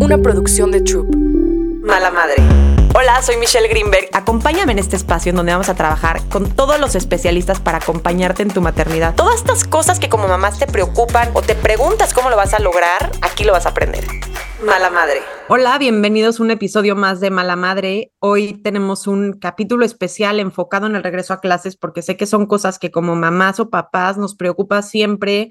una producción de Troop. Mala Madre. Hola, soy Michelle Greenberg. Acompáñame en este espacio en donde vamos a trabajar con todos los especialistas para acompañarte en tu maternidad. Todas estas cosas que como mamás te preocupan o te preguntas cómo lo vas a lograr, aquí lo vas a aprender. Mala Madre. Hola, bienvenidos a un episodio más de Mala Madre. Hoy tenemos un capítulo especial enfocado en el regreso a clases porque sé que son cosas que como mamás o papás nos preocupa siempre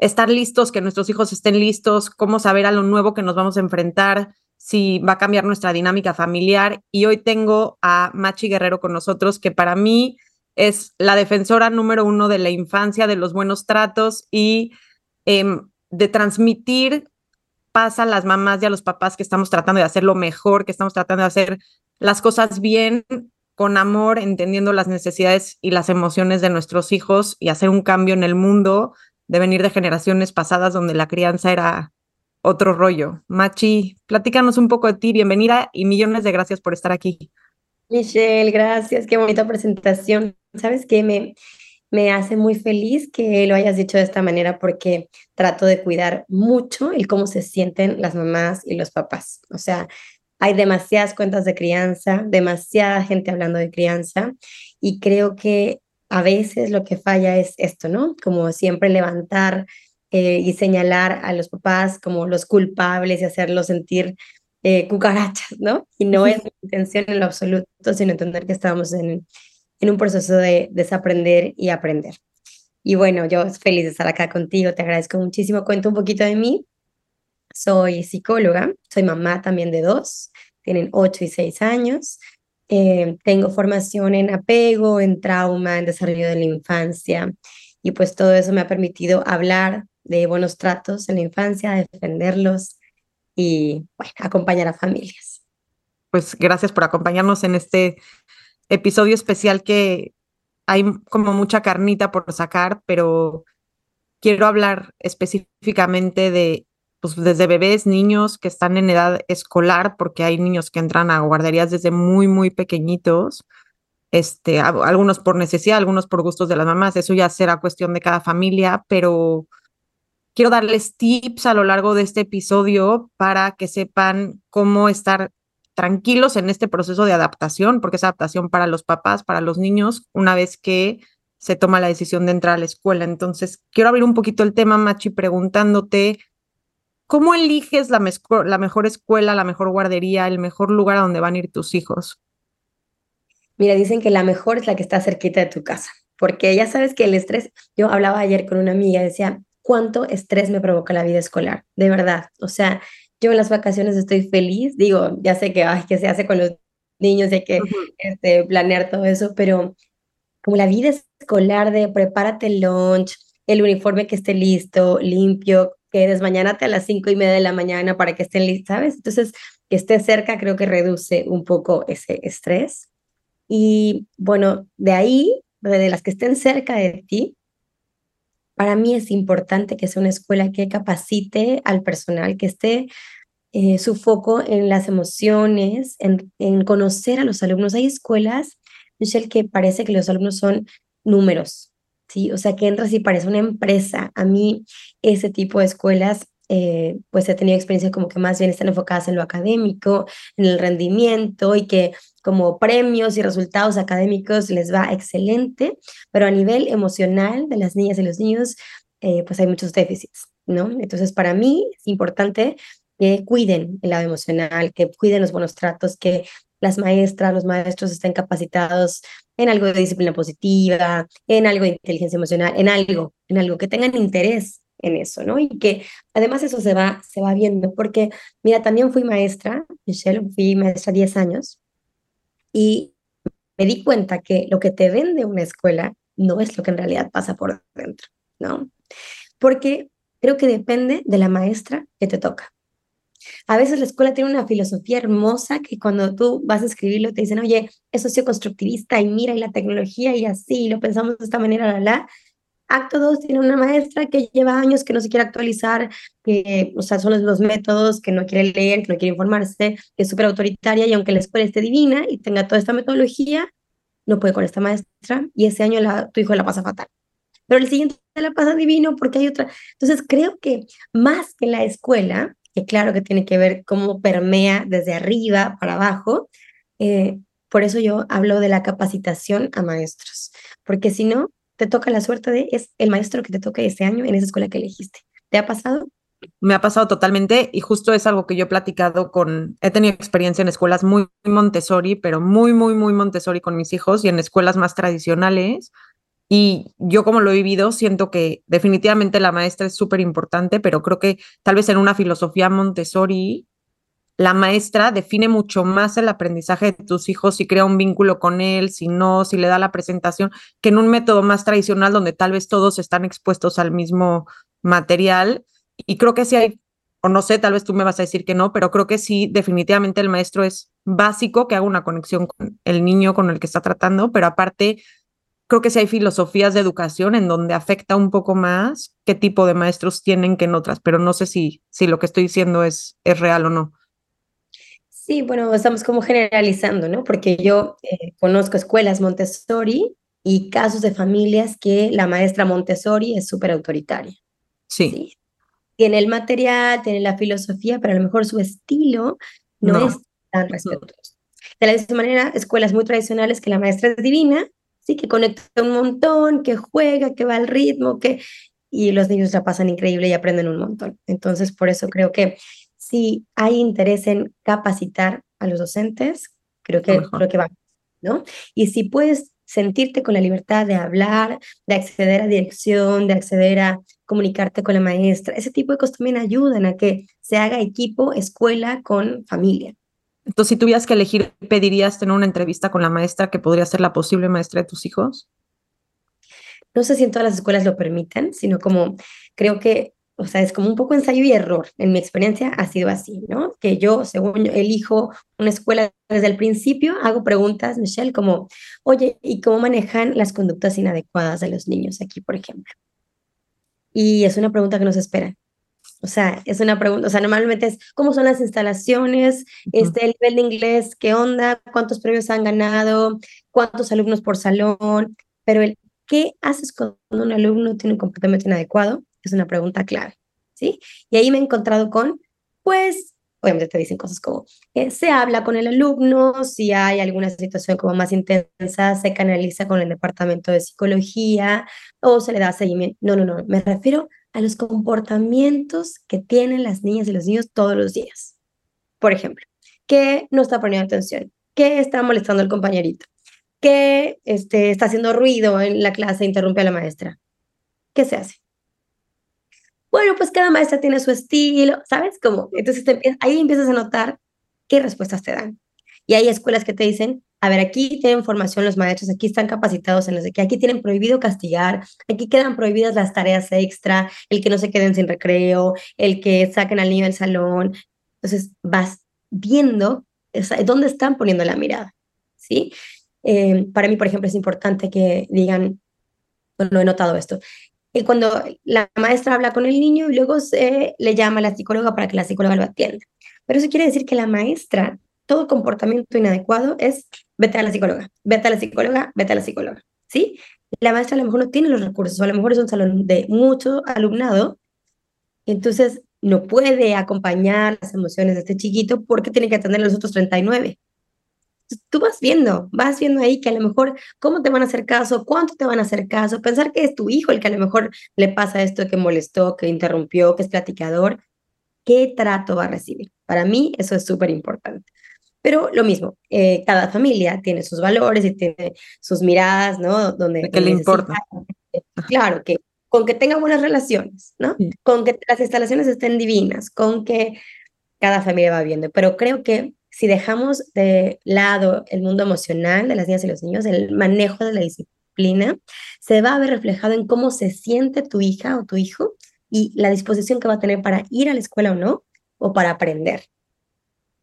Estar listos, que nuestros hijos estén listos, cómo saber a lo nuevo que nos vamos a enfrentar, si va a cambiar nuestra dinámica familiar. Y hoy tengo a Machi Guerrero con nosotros, que para mí es la defensora número uno de la infancia, de los buenos tratos y em, de transmitir paz a las mamás y a los papás que estamos tratando de hacer lo mejor, que estamos tratando de hacer las cosas bien, con amor, entendiendo las necesidades y las emociones de nuestros hijos y hacer un cambio en el mundo de venir de generaciones pasadas donde la crianza era otro rollo. Machi, platícanos un poco de ti, bienvenida y millones de gracias por estar aquí. Michelle, gracias, qué bonita presentación. ¿Sabes qué? Me, me hace muy feliz que lo hayas dicho de esta manera porque trato de cuidar mucho el cómo se sienten las mamás y los papás. O sea, hay demasiadas cuentas de crianza, demasiada gente hablando de crianza y creo que a veces lo que falla es esto, ¿no? Como siempre levantar eh, y señalar a los papás como los culpables y hacerlos sentir eh, cucarachas, ¿no? Y no es mi intención en lo absoluto, sino entender que estamos en, en un proceso de desaprender y aprender. Y bueno, yo feliz de estar acá contigo, te agradezco muchísimo. Cuento un poquito de mí. Soy psicóloga, soy mamá también de dos, tienen ocho y seis años. Eh, tengo formación en apego, en trauma, en desarrollo de la infancia y pues todo eso me ha permitido hablar de buenos tratos en la infancia, defenderlos y bueno, acompañar a familias. Pues gracias por acompañarnos en este episodio especial que hay como mucha carnita por sacar, pero quiero hablar específicamente de pues desde bebés, niños que están en edad escolar, porque hay niños que entran a guarderías desde muy, muy pequeñitos, este, algunos por necesidad, algunos por gustos de las mamás, eso ya será cuestión de cada familia, pero quiero darles tips a lo largo de este episodio para que sepan cómo estar tranquilos en este proceso de adaptación, porque es adaptación para los papás, para los niños, una vez que se toma la decisión de entrar a la escuela. Entonces, quiero abrir un poquito el tema, Machi, preguntándote ¿Cómo eliges la, la mejor escuela, la mejor guardería, el mejor lugar a donde van a ir tus hijos? Mira, dicen que la mejor es la que está cerquita de tu casa, porque ya sabes que el estrés, yo hablaba ayer con una amiga, decía, ¿cuánto estrés me provoca la vida escolar? De verdad, o sea, yo en las vacaciones estoy feliz, digo, ya sé que, ay, que se hace con los niños, hay que este, planear todo eso, pero como la vida escolar de prepárate el lunch, el uniforme que esté listo, limpio, que desmañánate a las cinco y media de la mañana para que estén listos, ¿sabes? Entonces, que esté cerca creo que reduce un poco ese estrés. Y bueno, de ahí, de las que estén cerca de ti, para mí es importante que sea una escuela que capacite al personal, que esté eh, su foco en las emociones, en, en conocer a los alumnos. Hay escuelas, Michelle, que parece que los alumnos son números, ¿sí? O sea, que entras y parece una empresa. A mí ese tipo de escuelas, eh, pues he tenido experiencias como que más bien están enfocadas en lo académico, en el rendimiento y que como premios y resultados académicos les va excelente, pero a nivel emocional de las niñas y los niños, eh, pues hay muchos déficits, ¿no? Entonces, para mí es importante que cuiden el lado emocional, que cuiden los buenos tratos, que las maestras, los maestros estén capacitados en algo de disciplina positiva, en algo de inteligencia emocional, en algo, en algo que tengan interés en eso, ¿no? Y que además eso se va, se va viendo, porque mira, también fui maestra, Michelle, fui maestra 10 años, y me di cuenta que lo que te vende una escuela no es lo que en realidad pasa por dentro, ¿no? Porque creo que depende de la maestra que te toca. A veces la escuela tiene una filosofía hermosa que cuando tú vas a escribirlo te dicen, oye, es socioconstructivista y mira, y la tecnología y así, lo pensamos de esta manera, la, la. Acto 2 tiene una maestra que lleva años que no se quiere actualizar, que, o sea, son los métodos, que no quiere leer, que no quiere informarse, que es súper autoritaria y aunque la escuela esté divina y tenga toda esta metodología, no puede con esta maestra y ese año la, tu hijo la pasa fatal. Pero el siguiente la pasa divino porque hay otra. Entonces creo que más que la escuela, que claro que tiene que ver cómo permea desde arriba para abajo, eh, por eso yo hablo de la capacitación a maestros, porque si no, te toca la suerte de es el maestro que te toca ese año en esa escuela que elegiste. ¿Te ha pasado? Me ha pasado totalmente y justo es algo que yo he platicado con, he tenido experiencia en escuelas muy Montessori, pero muy, muy, muy Montessori con mis hijos y en escuelas más tradicionales. Y yo como lo he vivido, siento que definitivamente la maestra es súper importante, pero creo que tal vez en una filosofía Montessori la maestra define mucho más el aprendizaje de tus hijos, si crea un vínculo con él, si no, si le da la presentación, que en un método más tradicional donde tal vez todos están expuestos al mismo material. Y creo que sí hay, o no sé, tal vez tú me vas a decir que no, pero creo que sí, definitivamente el maestro es básico que haga una conexión con el niño con el que está tratando, pero aparte creo que sí hay filosofías de educación en donde afecta un poco más qué tipo de maestros tienen que en otras, pero no sé si, si lo que estoy diciendo es, es real o no. Sí, bueno, estamos como generalizando, ¿no? Porque yo eh, conozco escuelas Montessori y casos de familias que la maestra Montessori es súper autoritaria. Sí. Tiene el material, tiene la filosofía, pero a lo mejor su estilo no, es tan respetuoso. De la misma manera, escuelas muy tradicionales que la maestra es divina, sí, que conecta un montón, que juega, que va al ritmo, que y los niños la pasan increíble y aprenden un montón. Entonces, por eso creo que si hay interés en capacitar a los docentes, creo que, creo que va, ¿no? Y si puedes sentirte con la libertad de hablar, de acceder a dirección, de acceder a comunicarte con la maestra, ese tipo de cosas también ayudan a que se haga equipo, escuela con familia. Entonces, si tuvieras que elegir, ¿pedirías tener una entrevista con la maestra que podría ser la posible maestra de tus hijos? No sé si en todas las escuelas lo permiten, sino como creo que o sea, es como un poco ensayo y error. En mi experiencia ha sido así, ¿no? Que yo, según elijo una escuela desde el principio, hago preguntas, Michelle, como, oye, ¿y cómo manejan las conductas inadecuadas de los niños aquí, por ejemplo? Y es una pregunta que nos espera. O sea, es una pregunta, o sea, normalmente es cómo son las instalaciones, este, el nivel de inglés, qué onda, cuántos premios han ganado, cuántos alumnos por salón, pero el qué haces cuando un alumno tiene un comportamiento inadecuado es una pregunta clave, ¿sí? Y ahí me he encontrado con, pues, obviamente te dicen cosas como, eh, se habla con el alumno, si hay alguna situación como más intensa, se canaliza con el departamento de psicología o se le da seguimiento. No, no, no, me refiero a los comportamientos que tienen las niñas y los niños todos los días. Por ejemplo, que no está poniendo atención, que está molestando al compañerito, que este, está haciendo ruido en la clase interrumpe a la maestra. ¿Qué se hace? bueno, pues cada maestra tiene su estilo, ¿sabes? Como, entonces ahí empiezas a notar qué respuestas te dan. Y hay escuelas que te dicen, a ver, aquí tienen formación los maestros, aquí están capacitados en los de que aquí tienen prohibido castigar, aquí quedan prohibidas las tareas extra, el que no se queden sin recreo, el que saquen al niño del salón. Entonces vas viendo dónde están poniendo la mirada, ¿sí? Eh, para mí, por ejemplo, es importante que digan, bueno, he notado esto, y cuando la maestra habla con el niño y luego se le llama a la psicóloga para que la psicóloga lo atienda. Pero eso quiere decir que la maestra, todo comportamiento inadecuado es vete a la psicóloga, vete a la psicóloga, vete a la psicóloga, ¿sí? La maestra a lo mejor no tiene los recursos, o a lo mejor es un salón de mucho alumnado, entonces no puede acompañar las emociones de este chiquito porque tiene que atender a los otros 39 tú vas viendo, vas viendo ahí que a lo mejor cómo te van a hacer caso, cuánto te van a hacer caso, pensar que es tu hijo el que a lo mejor le pasa esto, que molestó, que interrumpió, que es platicador, qué trato va a recibir. Para mí eso es súper importante. Pero lo mismo, eh, cada familia tiene sus valores y tiene sus miradas, ¿no? Donde, ¿Qué le importa? Claro, que con que tenga buenas relaciones, ¿no? Con que las instalaciones estén divinas, con que cada familia va viendo. Pero creo que si dejamos de lado el mundo emocional de las niñas y los niños, el manejo de la disciplina, se va a ver reflejado en cómo se siente tu hija o tu hijo y la disposición que va a tener para ir a la escuela o no, o para aprender.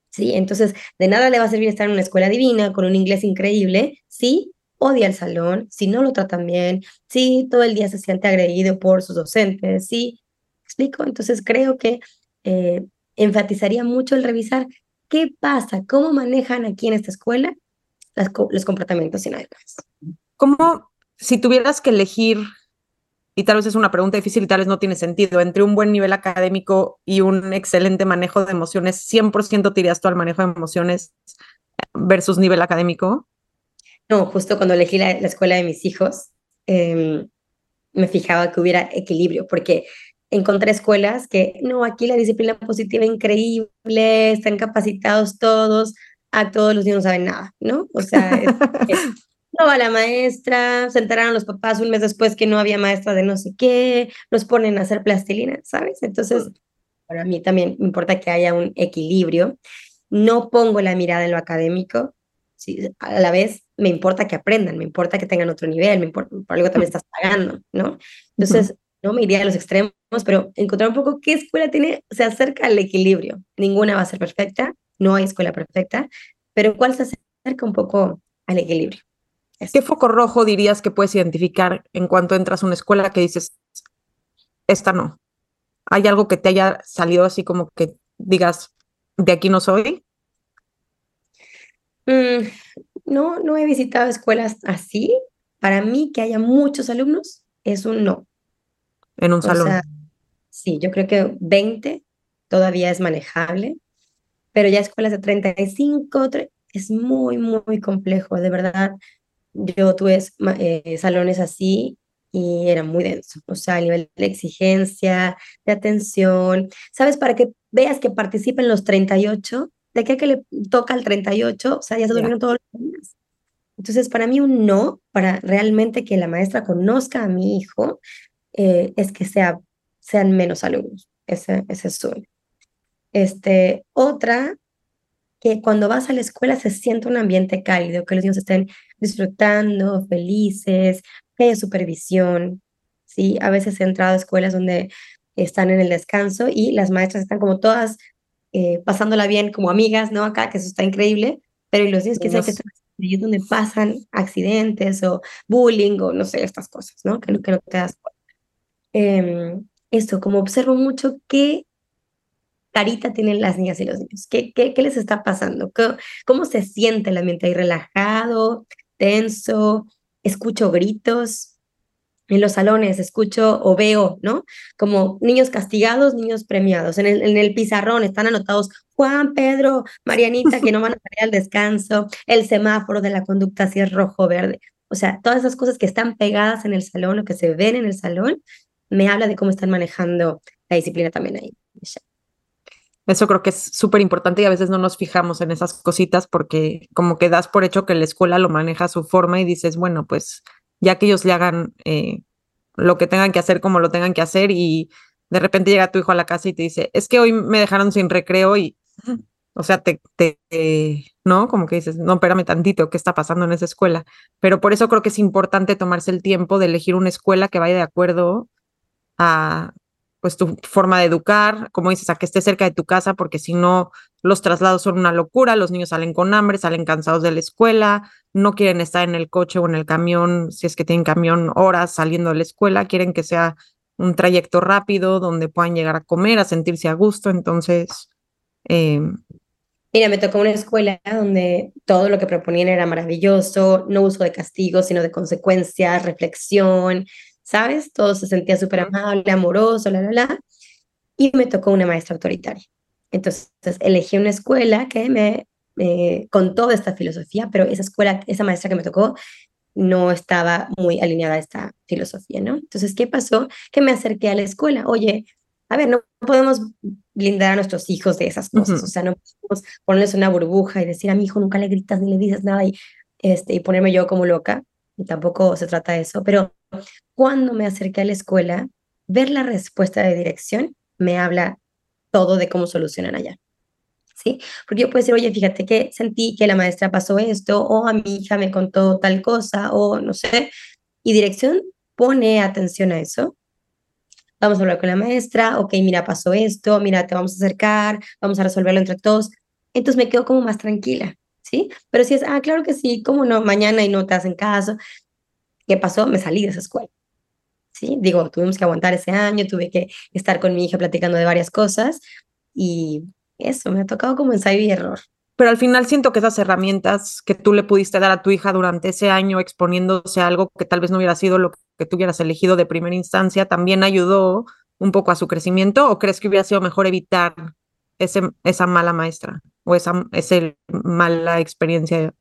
¿Sí? Entonces, de nada le va a servir estar en una escuela divina con un inglés increíble si odia el salón, si no lo tratan bien, si todo el día se siente agredido por sus docentes, si, ¿explico? Entonces creo que eh, enfatizaría mucho el revisar qué pasa, cómo manejan aquí en esta escuela los comportamientos inadecuados. ¿Cómo, si tuvieras que elegir, y tal vez es una pregunta difícil y tal vez no tiene sentido, entre un buen nivel académico y un excelente manejo de emociones, ¿100% te irías tú al manejo de emociones versus nivel académico? No, justo cuando elegí la, escuela de mis hijos, em, me fijaba que hubiera equilibrio, porque encontré escuelas que, no, aquí la disciplina positiva increíble, están capacitados todos, a todos los niños no saben nada, ¿no? O sea, no va la maestra, se enteraron los papás un mes después que no había maestra de no sé qué, los ponen a hacer plastilina, ¿sabes? Entonces, para mí también me importa que haya un equilibrio. No pongo la mirada en lo académico, ¿sí? a la vez me importa que aprendan, me importa que tengan otro nivel, me importa, por algo también estás pagando, ¿no? Entonces, no me iría a los extremos, pero encontrar un poco qué escuela tiene, se acerca al equilibrio. Ninguna va a ser perfecta, no hay escuela perfecta, pero cuál se acerca un poco al equilibrio. ¿Qué foco rojo dirías que puedes identificar en cuanto entras a una escuela que dices, esta no? ¿Hay algo que te haya salido así como que digas, de aquí no soy? Mm, no, no he visitado escuelas así. Para mí, que haya muchos alumnos es un no. En un salón. sí, yo creo que 20 todavía es manejable, pero ya escuelas de 35 es muy, muy complejo, de verdad. Yo tuve eh, salones así y era muy denso, o sea, a nivel de exigencia, de atención, ¿sabes? Para que veas que participen los 38, de qué que le toca al 38, o sea, ya se durmieron todos los días. Entonces, para mí un no, para realmente que la maestra conozca a mi hijo, eh, es que sea, sean menos alumnos. Ese, ese es uno. Este, otra, que cuando vas a la escuela se siente un ambiente cálido, que los niños estén disfrutando, felices, que haya supervisión. ¿sí? A veces he entrado a escuelas donde están en el descanso y las maestras están como todas eh, pasándola bien como amigas, ¿no? Acá, que eso está increíble, pero y los niños que, que están ahí donde pasan accidentes o bullying o no sé, estas cosas, ¿no? Que, que no te das cuenta. Eh, esto, como observo mucho qué carita tienen las niñas y los niños, qué, qué, qué les está pasando, ¿Cómo, cómo se siente el ambiente ahí relajado, tenso, escucho gritos, en los salones escucho o veo, ¿no? Como niños castigados, niños premiados. En el, pizarrón están anotados Juan, Pedro, Marianita, que no van a salir al descanso, el semáforo de la conducta si es rojo, verde. O sea, todas esas cosas que están pegadas en el salón o que se ven en el salón, me habla de cómo están manejando la disciplina también ahí. Eso creo que es súper importante y a veces no nos fijamos en esas cositas porque como que das por hecho que la escuela lo maneja a su forma y dices, bueno, pues ya que ellos le hagan eh, lo que tengan que hacer como lo tengan que hacer y de repente llega tu hijo a la casa y te dice, es que hoy me dejaron sin recreo y, o sea, te, te, ¿no? Como que dices, no, espérame tantito, ¿qué está pasando en esa escuela? Pero por eso creo que es importante tomarse el tiempo de elegir una escuela que vaya de acuerdo a, pues, tu forma de educar, como dices, a que esté cerca de tu casa, porque si no, los traslados son una locura, los niños salen con hambre, salen cansados de la escuela, no quieren estar en el coche o en el camión, si es que tienen camión horas saliendo de la escuela, quieren que sea un trayecto rápido donde puedan llegar a comer, a sentirse a gusto. Entonces... Eh, Mira, me tocó una escuela donde todo lo que proponían era maravilloso, no uso de castigo, sino de consecuencias, reflexión, ¿sabes? Todo se sentía súper amable, amoroso, la, la, la. Y me tocó una maestra autoritaria. Entonces elegí una escuela que me eh, con toda esta filosofía, pero esa escuela, esa maestra que me tocó, no estaba muy alineada a esta filosofía, ¿no? Entonces, ¿qué pasó? Que me acerqué a la escuela. Oye, a ver, no podemos blindar a nuestros hijos de esas cosas, o sea, no podemos ponerles una burbuja y decir a mi hijo nunca le gritas ni le dices nada y, este, y ponerme yo como loca, y tampoco se trata de eso, pero cuando me acerqué a la escuela, ver la respuesta de dirección me habla todo de cómo solucionan allá. ¿sí? Porque yo puedo decir, oye, fíjate que sentí que la maestra pasó esto, o a mi hija me contó tal cosa, o no sé, y dirección pone atención a eso, vamos a hablar con la maestra, ok, mira, pasó esto, mira, te vamos a acercar, vamos a resolverlo entre todos. Entonces me quedo como más tranquila, ¿sí? Pero si es, ah, claro que sí, ¿cómo no? Mañana y no te hacen caso. ¿Qué pasó? Me salí de esa escuela. ¿Sí? Digo, tuvimos que aguantar ese año, tuve que estar con mi hija platicando de varias cosas y eso, me ha tocado como ensayo y error. Pero al final siento que esas herramientas que tú le pudiste dar a tu hija durante ese año exponiéndose a algo que tal vez no hubiera sido lo que tú hubieras elegido de primera instancia, también ayudó un poco a su crecimiento o crees que hubiera sido mejor evitar ese, esa mala maestra o esa, esa mala experiencia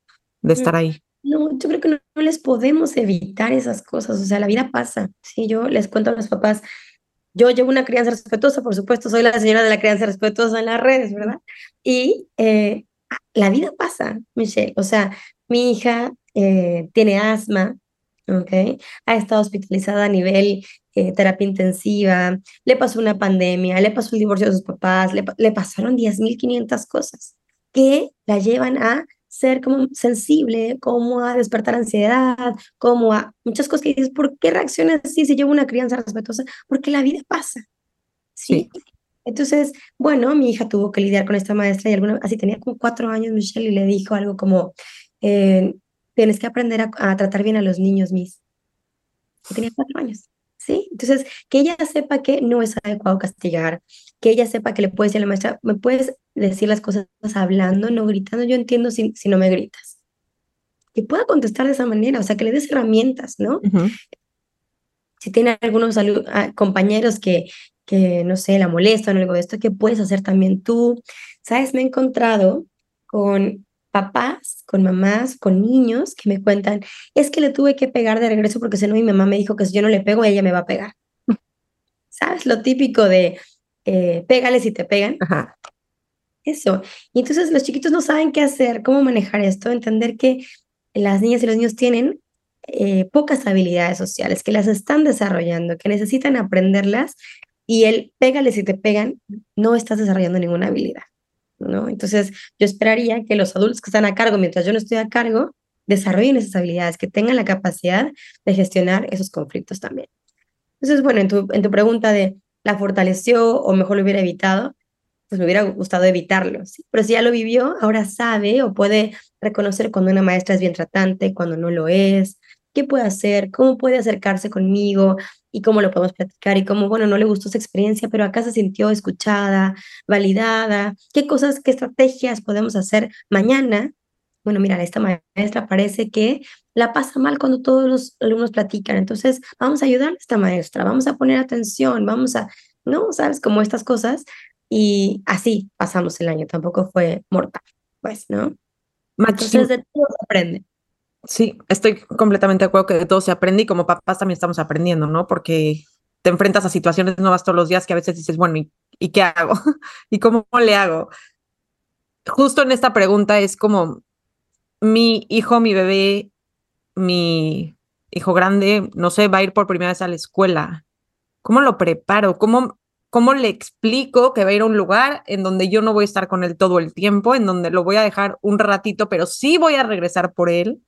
de estar mm, ahí? No, yo creo que no, les podemos evitar esas cosas, o sea, la vida pasa. Sí, yo les cuento a los papás, yo llevo una crianza respetuosa, por supuesto, soy la señora de la crianza respetuosa en las redes, ¿verdad? Y eh, la vida pasa, Michelle. O sea, mi hija eh, tiene asma, ¿ok? Ha estado hospitalizada a nivel eh, terapia intensiva, le pasó una pandemia, le pasó el divorcio de sus papás, le, le pasaron 10.500 cosas que la llevan a ser como sensible, como a despertar ansiedad, como a muchas cosas que dices, ¿por qué reaccionas así si llevo una crianza respetuosa? Porque la vida pasa. ¿sí? sí. Entonces, bueno, mi hija tuvo que lidiar con esta maestra y alguna, así tenía como cuatro años Michelle y le dijo algo como, eh, tienes que aprender a, tratar bien a los niños, Miss. Y tenía cuatro años, ¿sí? Entonces, que ella sepa que no es adecuado castigar, que ella sepa que le puede decir a la maestra, me puedes decir las cosas hablando, no gritando, yo entiendo si, si no me gritas. Que pueda contestar de esa manera, o sea, que le des herramientas, ¿no? Si tiene algunos ah, compañeros que, que, no sé, la molestan o algo de esto, ¿qué puedes hacer también tú? Sabes, me he encontrado con papás, con mamás, con niños que me cuentan, es que le tuve que pegar de regreso porque si no mi mamá me dijo que si yo no le pego, ella me va a pegar. ¿Sabes? Lo típico de eh, pégale si te pegan. Eso. Y entonces los chiquitos no saben qué hacer, cómo manejar esto, entender que las niñas y los niños tienen eh, pocas habilidades sociales, que las están desarrollando, que necesitan aprenderlas y el pégale si te pegan, no estás desarrollando ninguna habilidad, ¿no? Entonces, yo esperaría que los adultos que están a cargo, mientras yo no estoy a cargo, desarrollen esas habilidades, que tengan la capacidad de gestionar esos conflictos también. Entonces, bueno, en tu, en tu pregunta de la fortaleció o mejor lo hubiera evitado, pues me hubiera gustado evitarlo, ¿sí? Pero si ya lo vivió, ahora sabe o puede reconocer cuando una maestra es bien tratante, cuando no lo es, qué puede hacer, cómo puede acercarse conmigo y cómo lo podemos platicar y cómo, bueno, no le gustó su experiencia, pero acá se sintió escuchada, validada, qué cosas, qué estrategias podemos hacer mañana. Bueno, mira, esta maestra parece que la pasa mal cuando todos los alumnos platican, entonces vamos a ayudar a esta maestra, vamos a poner atención, vamos a, ¿no? ¿Sabes? Como estas cosas. Y así pasamos el año, tampoco fue mortal, pues, ¿no? Entonces de todo se aprende. Sí, estoy completamente de acuerdo que de todo se aprende y como papás también estamos aprendiendo, ¿no? Porque te enfrentas a situaciones nuevas todos los días que a veces dices, bueno, ¿y, qué hago? ¿Y cómo le hago? Justo en esta pregunta es como mi hijo, mi bebé, mi hijo grande, no sé, va a ir por primera vez a la escuela. ¿Cómo lo preparo? ¿Cómo, ¿Cómo le explico que va a ir a un lugar en donde yo no voy a estar con él todo el tiempo, en donde lo voy a dejar un ratito, pero sí voy a regresar por él?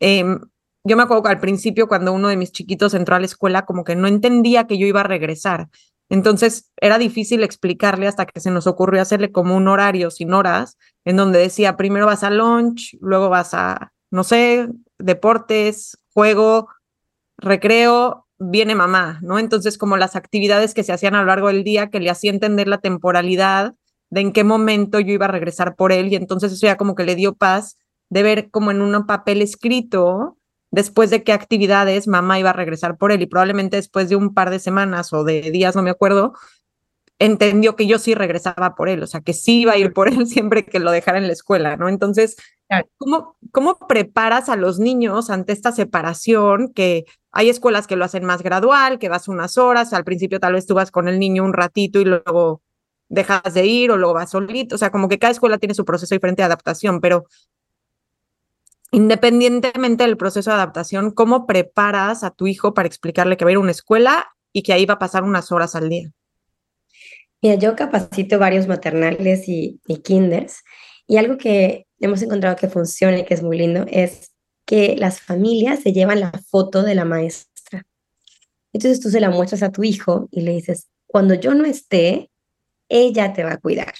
Em, yo me acuerdo que al principio cuando uno de mis chiquitos entró a la escuela, como que no entendía que yo iba a regresar. Entonces era difícil explicarle hasta que se nos ocurrió hacerle como un horario sin horas, en donde decía, primero vas a lunch, luego vas a, no sé, deportes, juego, recreo, viene mamá, ¿no? Entonces como las actividades que se hacían a lo largo del día que le hacía entender la temporalidad de en qué momento yo iba a regresar por él y entonces eso ya como que le dio paz de ver como en un papel escrito después de qué actividades mamá iba a regresar por él y probablemente después de un par de semanas o de días, no me acuerdo, entendió que yo sí regresaba por él, o sea, que sí iba a ir por él siempre que lo dejara en la escuela, ¿no? Entonces, ¿cómo, ¿cómo preparas a los niños ante esta separación? Que hay escuelas que lo hacen más gradual, que vas unas horas, al principio tal vez tú vas con el niño un ratito y luego dejas de ir o luego vas solito, o sea, como que cada escuela tiene su proceso diferente de adaptación, pero independientemente del proceso de adaptación, ¿cómo preparas a tu hijo para explicarle que va a ir a una escuela y que ahí va a pasar unas horas al día? Mira, yo capacito varios maternales y, kinders y algo que hemos encontrado que funciona y que es muy lindo es que las familias se llevan la foto de la maestra. Entonces tú se la muestras a tu hijo y le dices, cuando yo no esté, ella te va a cuidar.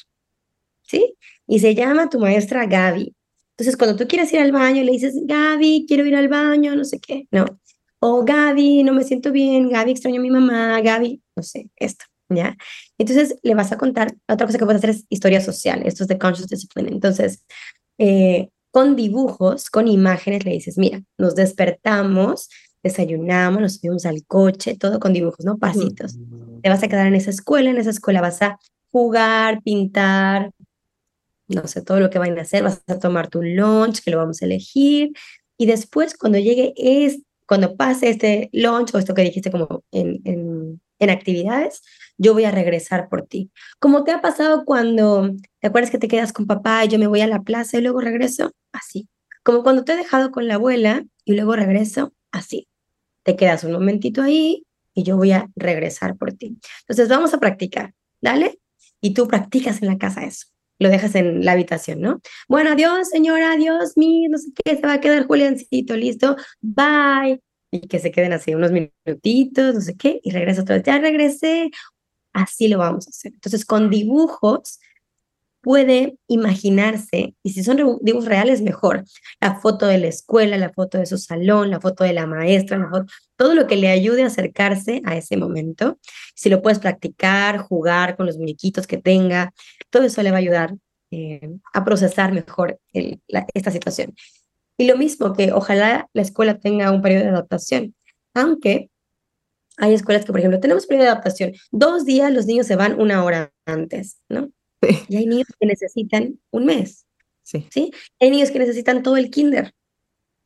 ¿Sí? Y se llama tu maestra Gaby. Entonces, cuando tú quieres ir al baño, le dices, Gaby, quiero ir al baño, no sé qué. No. O Gaby, no me siento bien, Gaby, extraño a mi mamá, Gaby, no sé, esto, ¿ya? Entonces, le vas a contar, otra cosa que puedes hacer es historia social, esto es de Conscious Discipline. Entonces, eh, con dibujos, con imágenes, le dices, mira, nos despertamos, desayunamos, nos subimos al coche, todo con dibujos, ¿no? Pasitos. Te vas a quedar en esa escuela, en esa escuela vas a jugar, pintar, no sé, todo lo que vayan a hacer, vas a tomar tu lunch, que lo vamos a elegir, y después cuando llegue, es, cuando pase este lunch o esto que dijiste como en, en, en actividades, yo voy a regresar por ti. Como te ha pasado cuando, ¿te acuerdas que te quedas con papá y yo me voy a la plaza y luego regreso? Así. Como cuando te he dejado con la abuela y luego regreso, así. Te quedas un momentito ahí y yo voy a regresar por ti. Entonces vamos a practicar, ¿dale? Y tú practicas en la casa eso lo dejas en la habitación, ¿no? Bueno, adiós, señora, adiós, mi, no sé qué, se va a quedar Juliancito, listo, bye. Y que se queden así unos minutitos, no sé qué, y regresa otra vez, ya regresé. Así lo vamos a hacer. Entonces, con dibujos puede imaginarse, y si son dibujos reales, mejor, la foto de la escuela, la foto de su salón, la foto de la maestra, la foto, todo lo que le ayude a acercarse a ese momento. Si lo puedes practicar, jugar con los muñequitos que tenga, todo eso le va a ayudar eh, a procesar mejor esta situación. Y lo mismo que ojalá la escuela tenga un periodo de adaptación, aunque hay escuelas que, por ejemplo, tenemos periodo de adaptación, dos días los niños se van una hora antes, ¿no? Y hay niños que necesitan un mes. Sí. ¿sí? Hay niños que necesitan todo el kinder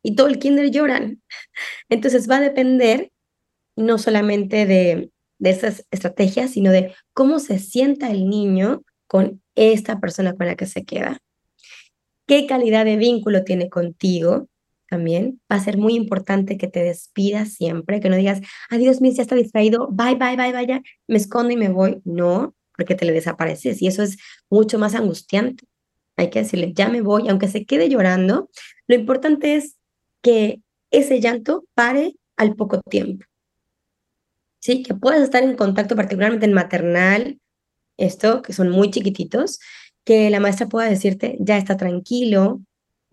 y todo el kinder lloran. Entonces va a depender no solamente de, de esas estrategias, sino de cómo se sienta el niño con esta persona con la que se queda. ¿Qué calidad de vínculo tiene contigo? También va a ser muy importante que te despidas siempre, que no digas, adiós, mis, ya está distraído, bye, bye, bye, vaya, me escondo y me voy. No, porque te le desapareces y eso es mucho más angustiante. Hay que decirle, ya me voy, aunque se quede llorando, lo importante es que ese llanto pare al poco tiempo. ¿Sí? Que puedas estar en contacto, particularmente en maternal, esto, que son muy chiquititos, que la maestra pueda decirte, ya está tranquilo,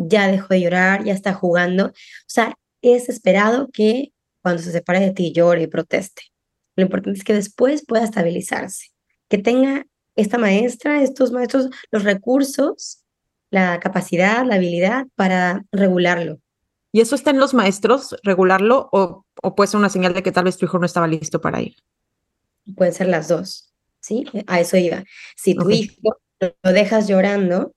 ya dejó de llorar, ya está jugando. O sea, es esperado que cuando se separe de ti llore y proteste. Lo importante es que después pueda estabilizarse que tenga esta maestra, estos maestros, los recursos, la capacidad, la habilidad para regularlo. ¿Y eso está en los maestros, regularlo, o, o puede ser una señal de que tal vez tu hijo no estaba listo para ir? Pueden ser las dos, ¿sí? A eso iba. Si tu hijo lo dejas llorando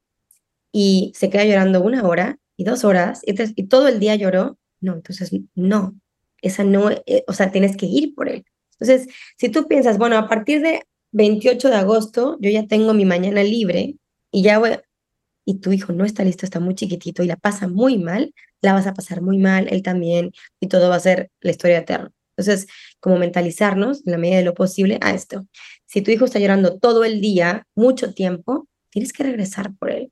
y se queda llorando una hora y dos horas y, todo el día lloró, no, entonces no, esa no, eh, o sea, tienes que ir por él. Entonces, si tú piensas, bueno, a partir de 28 de agosto, yo ya tengo mi mañana libre y ya voy, y tu hijo no está listo, está muy chiquitito y la pasa muy mal, la vas a pasar muy mal, él también, y todo va a ser la historia eterna. Entonces, como mentalizarnos en la medida de lo posible a esto. Si tu hijo está llorando todo el día, mucho tiempo, tienes que regresar por él.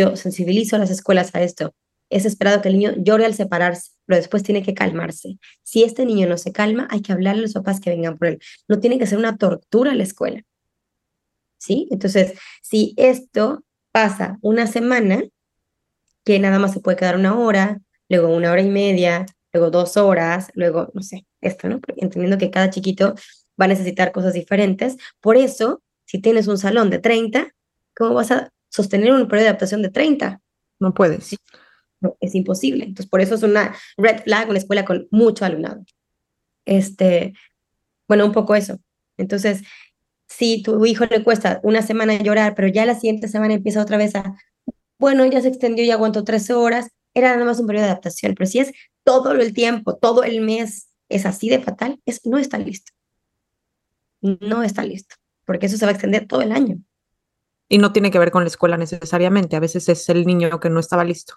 yo sensibilizo a las escuelas a esto. Es esperado que el niño llore al separarse, pero después tiene que calmarse. Si este niño no se calma, hay que hablarle a los papás que vengan por él. No tiene que ser una tortura a la escuela. ¿sí? Entonces, si esto pasa una semana, que nada más se puede quedar una hora, luego una hora y media, luego dos horas, luego, no sé, esto, ¿no? entendiendo que cada chiquito va a necesitar cosas diferentes. Por eso, si tienes un salón de 30, ¿cómo vas a sostener un periodo de adaptación de 30? No puedes. No, es imposible. Entonces, por eso es una red flag, una escuela con mucho alumnado. Este, bueno, un poco eso. Entonces, si tu hijo le cuesta una semana llorar, pero ya la siguiente semana empieza otra vez a, bueno, ya se extendió y aguantó tres horas, era nada más un periodo de adaptación, pero si es todo el tiempo, todo el mes, es así de fatal, es, no está listo. no está listo, porque eso se va a extender todo el año. Y no tiene que ver con la escuela necesariamente, a veces es el niño que no estaba listo.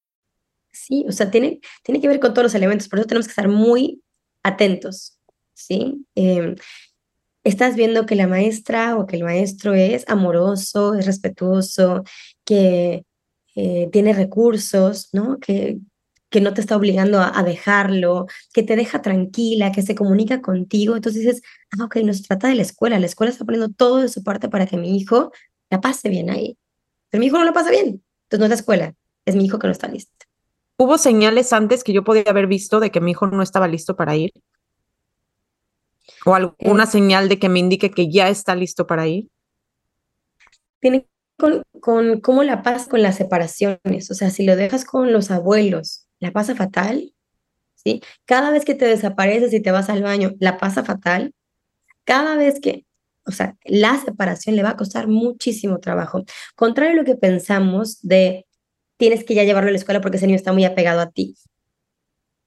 Sí, o sea, tiene, tiene que ver con todos los elementos, por eso tenemos que estar muy atentos, ¿sí? Em, estás viendo que la maestra o que el maestro es amoroso, es respetuoso, que eh, tiene recursos, ¿no? Que, que no te está obligando a, a, dejarlo, que te deja tranquila, que se comunica contigo. Entonces dices, ah, ok, no se trata de la escuela, la escuela está poniendo todo de su parte para que mi hijo la pase bien ahí. Pero mi hijo no la pasa bien, entonces no es la escuela, es mi hijo que no está listo. ¿Hubo señales antes que yo podía haber visto de que mi hijo no estaba listo para ir? ¿O alguna eh, señal de que me indique que ya está listo para ir? Tiene con, con cómo la pasa con las separaciones. O sea, si lo dejas con los abuelos, la pasa fatal. ¿sí? Cada vez que te desapareces y te vas al baño, la pasa fatal. Cada vez que, o sea, la separación le va a costar muchísimo trabajo. Contrario a lo que pensamos de tienes que ya llevarlo a la escuela porque ese niño está muy apegado a ti.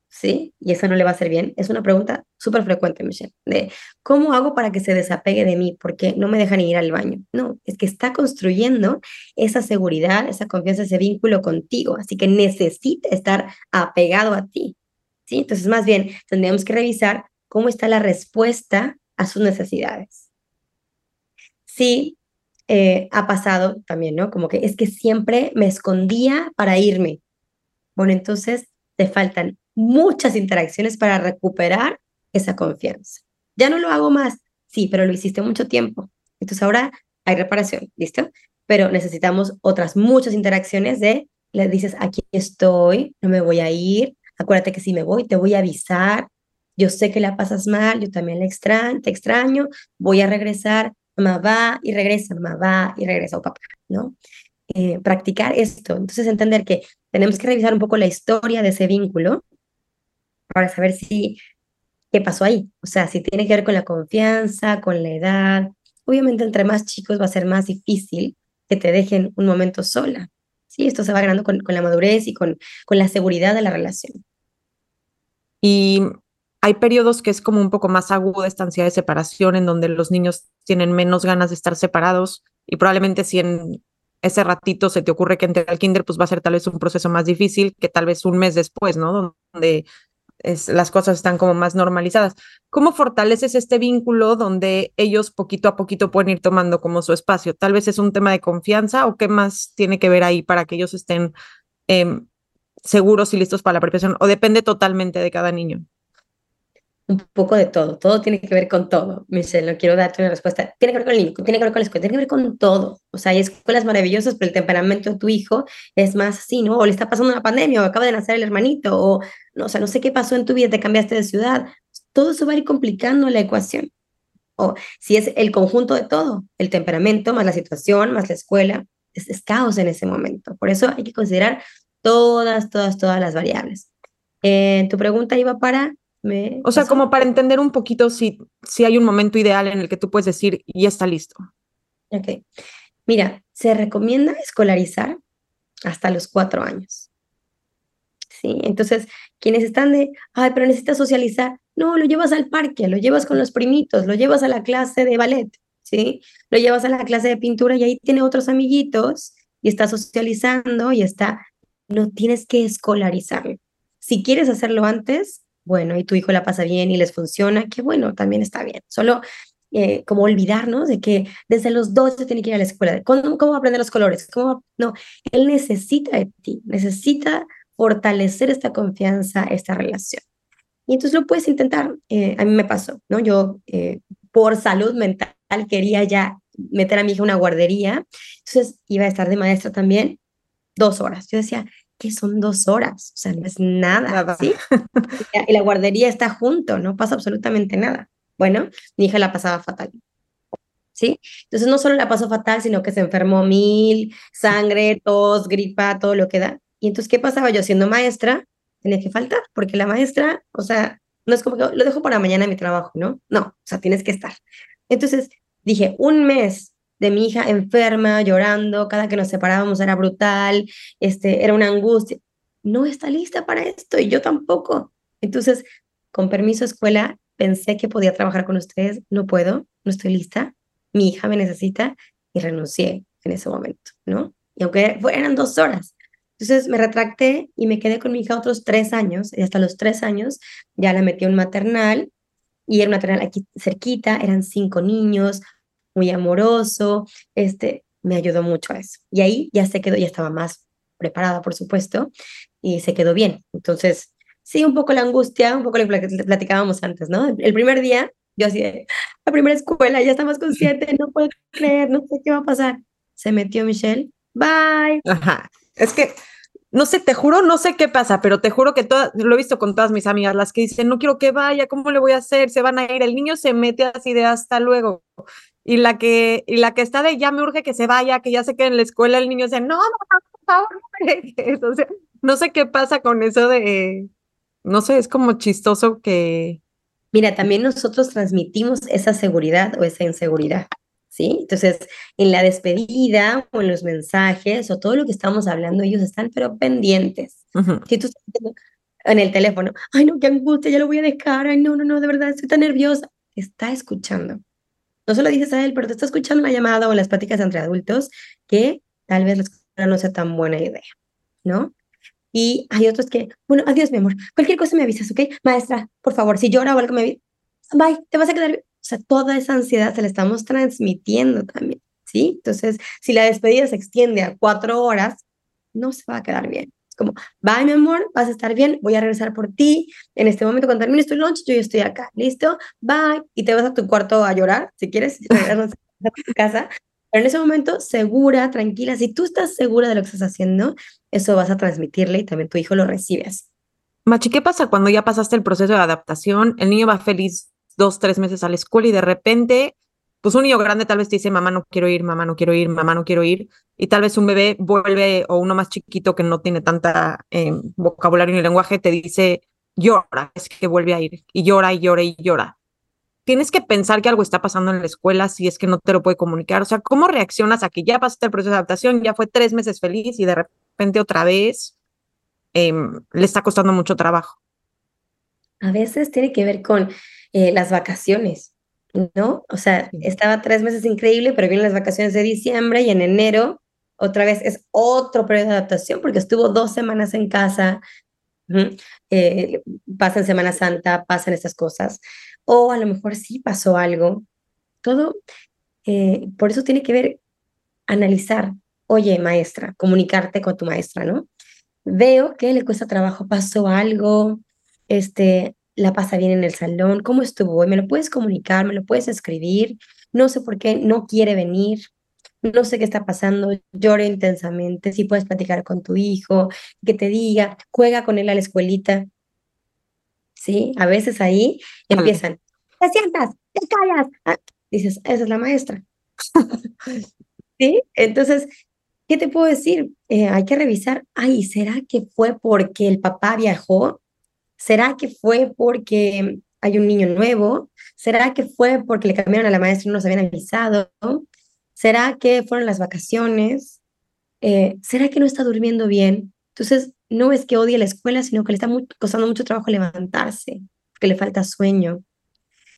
¿Sí? Y eso no le va a hacer bien. Es una pregunta súper frecuente, Michelle, de cómo hago para que se desapegue de mí porque no me dejan ir al baño. No, es que está construyendo esa seguridad, esa confianza, ese vínculo contigo. Así que necesita estar apegado a ti. ¿Sí? Entonces, más bien, tendríamos que revisar cómo está la respuesta a sus necesidades. Sí, eh, ha pasado también, ¿no? Como que es que siempre me escondía para irme. Bueno, entonces te faltan muchas interacciones para recuperar esa confianza. Ya no lo hago más, sí, pero lo hiciste mucho tiempo. Entonces ahora hay reparación, ¿listo? Pero necesitamos otras muchas interacciones de, le dices, aquí estoy, no me voy a ir, acuérdate que si me voy, te voy a avisar, yo sé que la pasas mal, yo también la extraño, te extraño, voy a regresar, mamá va y regresa, mamá va y regresa, o papá, ¿no? Eh, practicar esto. Entonces, entender que tenemos que revisar un poco la historia de ese vínculo para saber si, qué pasó ahí. O sea, si tiene que ver con la confianza, con la edad. Obviamente, entre más chicos va a ser más difícil que te dejen un momento sola. Sí, esto se va ganando con, con la madurez y con, con la seguridad de la relación. Y hay periodos que es como un poco más aguda esta ansiedad de separación, en donde los niños tienen menos ganas de estar separados y probablemente si en ese ratito se te ocurre que entre al kinder, pues va a ser tal vez un proceso más difícil que tal vez un mes después, ¿no? Donde las cosas están como más normalizadas. ¿Cómo fortaleces este vínculo donde ellos poquito a poquito pueden ir tomando como su espacio? Tal vez es un tema de confianza o qué más tiene que ver ahí para que ellos estén eh, seguros y listos para la preparación o depende totalmente de cada niño un poco de todo, todo tiene que ver con todo. Michelle, no quiero darte una respuesta. Tiene que ver con el niño, tiene que ver con la escuela, tiene que ver con todo. O sea, hay escuelas maravillosas, pero el temperamento de tu hijo es más así, ¿no? O le está pasando una pandemia, o acaba de nacer el hermanito, o no, o sea, no sé qué pasó en tu vida, te cambiaste de ciudad. Todo eso va a ir complicando la ecuación. O si es el conjunto de todo, el temperamento, más la situación, más la escuela, es, es caos en ese momento. Por eso hay que considerar todas, todas, todas las variables. Eh, tu pregunta iba para o sea, como para entender un poquito si, si hay un momento ideal en el que tú puedes decir, ya está listo. Ok. Mira, se recomienda escolarizar hasta los cuatro años. Sí, entonces, quienes están de, ay, pero necesitas socializar, no, lo llevas al parque, lo llevas con los primitos, lo llevas a la clase de ballet, ¿sí? Lo llevas a la clase de pintura y ahí tiene otros amiguitos y está socializando y está, no tienes que escolarizarlo. Si quieres hacerlo antes, bueno, y tu hijo la pasa bien y les funciona, qué bueno, también está bien. Solo eh, como olvidarnos de que desde los dos se tiene que ir a la escuela. ¿Cómo, cómo aprender los colores? ¿Cómo? No, él necesita de ti, necesita fortalecer esta confianza, esta relación. Y entonces lo puedes intentar. Eh, a mí me pasó, ¿no? Yo eh, por salud mental quería ya meter a mi hija en una guardería, entonces iba a estar de maestra también dos horas. Yo decía, que son dos horas, o sea, no es nada, ¿sí? y la guardería está junto, no pasa absolutamente nada. Bueno, mi hija la pasaba fatal. ¿Sí? Entonces no solo la pasó fatal, sino que se enfermó mil, sangre, tos, gripa, todo lo que da. Y entonces, ¿qué pasaba? Yo siendo maestra, tenía que faltar, porque la maestra, o sea, no es como que lo dejo para mañana mi trabajo, ¿no? No, o sea, tienes que estar. Entonces dije, un mes de mi hija enferma, llorando, cada que nos separábamos era brutal, este, era una angustia. No está lista para esto y yo tampoco. Entonces, con permiso escuela, pensé que podía trabajar con ustedes, no puedo, no estoy lista, mi hija me necesita y renuncié en ese momento, ¿no? Y aunque eran dos horas. Entonces me retracté y me quedé con mi hija otros tres años y hasta los tres años ya la metí en un maternal y era un maternal aquí cerquita, eran cinco niños, muy amoroso, este, me ayudó mucho a eso. Y ahí ya se quedó, ya estaba más preparada, por supuesto, y se quedó bien. Entonces, sí, un poco la angustia, un poco lo que platicábamos antes, ¿no? El primer día, yo así de, la primera escuela, ya estamos conscientes, no puedo creer, no sé qué va a pasar. Se metió Michelle, bye. Ajá. Es que, no sé, te juro, no sé qué pasa, pero te juro que todas, lo he visto con todas mis amigas, las que dicen, no quiero que vaya, ¿cómo le voy a hacer? Se van a ir, el niño se mete así de hasta luego. Y la que, y la que está de ya me urge que se vaya, que ya se quede en la escuela, el niño dice, no, no, por favor, no no sé qué pasa con eso de, no sé, es como chistoso que... Mira, también nosotros transmitimos esa seguridad o esa inseguridad, ¿sí? Entonces, en la despedida o en los mensajes o todo lo que estamos hablando, ellos están pero pendientes. Si tú estás en el teléfono, ay, no, qué angustia, ya lo voy a dejar, ay, no, no, no, de verdad, estoy tan nerviosa. Está escuchando. No solo dices a él, pero te está escuchando la llamada o las pláticas entre adultos que tal vez la escuela no sea tan buena idea, ¿no? Y hay otros que, bueno, adiós, mi amor. Cualquier cosa me avisas, ¿ok? Maestra, por favor, si llora o algo me avisas. Bye, te vas a quedar. O sea, toda esa ansiedad se la estamos transmitiendo también, ¿sí? Entonces, si la despedida se extiende a cuatro horas, no se va a quedar bien. Como, bye, mi amor, vas a estar bien, voy a regresar por ti. En este momento, cuando termines tu lunch, yo ya estoy acá, ¿listo? Bye. Y te vas a tu cuarto a llorar, si quieres, a tu casa. Pero en ese momento, segura, tranquila, si tú estás segura de lo que estás haciendo, eso vas a transmitirle y también tu hijo lo recibe así. Machi, ¿qué pasa cuando ya pasaste el proceso de adaptación? El niño va feliz dos, tres meses a la escuela y de repente, pues un niño grande tal vez te dice, mamá no quiero ir, mamá no quiero ir, mamá no quiero ir. Y tal vez un bebé vuelve o uno más chiquito que no tiene tanta eh, vocabulario ni lenguaje te dice, llora, es que vuelve a ir. Y llora y llora y llora tienes que pensar que algo está pasando en la escuela si es que no te lo puede comunicar. O sea, ¿cómo reaccionas a que ya pasaste el proceso de adaptación, ya fue tres meses feliz y de repente otra vez em, le está costando mucho trabajo? A veces tiene que ver con eh, las vacaciones, ¿no? O sea, estaba tres meses increíble, pero vienen las vacaciones de diciembre y en enero otra vez es otro periodo de adaptación porque estuvo dos semanas en casa, eh, pasa en Semana Santa, pasan estas cosas o a lo mejor sí pasó algo. Todo, eh, por eso tiene que ver, analizar, oye, maestra, comunicarte con tu maestra, ¿no? Veo que le cuesta trabajo, pasó algo, este, la pasa bien en el salón, ¿cómo estuvo hoy? ¿Me lo puedes comunicar? ¿Me lo puedes escribir? No sé por qué no quiere venir, no sé qué está pasando, llora intensamente, si puedes platicar con tu hijo, que te diga, juega con él a la escuelita, ¿sí? A veces ahí empiezan, te sientas, te callas. Ah, dices, esa es la maestra. ¿Sí? Entonces, ¿qué te puedo decir? Eh, hay que revisar, ay, ¿será que fue porque el papá viajó? ¿Será que fue porque hay un niño nuevo? ¿Será que fue porque le cambiaron a la maestra y no nos habían avisado? ¿Será que fueron las vacaciones? Eh, ¿Será que no está durmiendo bien? Entonces, no es que odie la escuela, sino que le está costando mucho trabajo levantarse, que le falta sueño.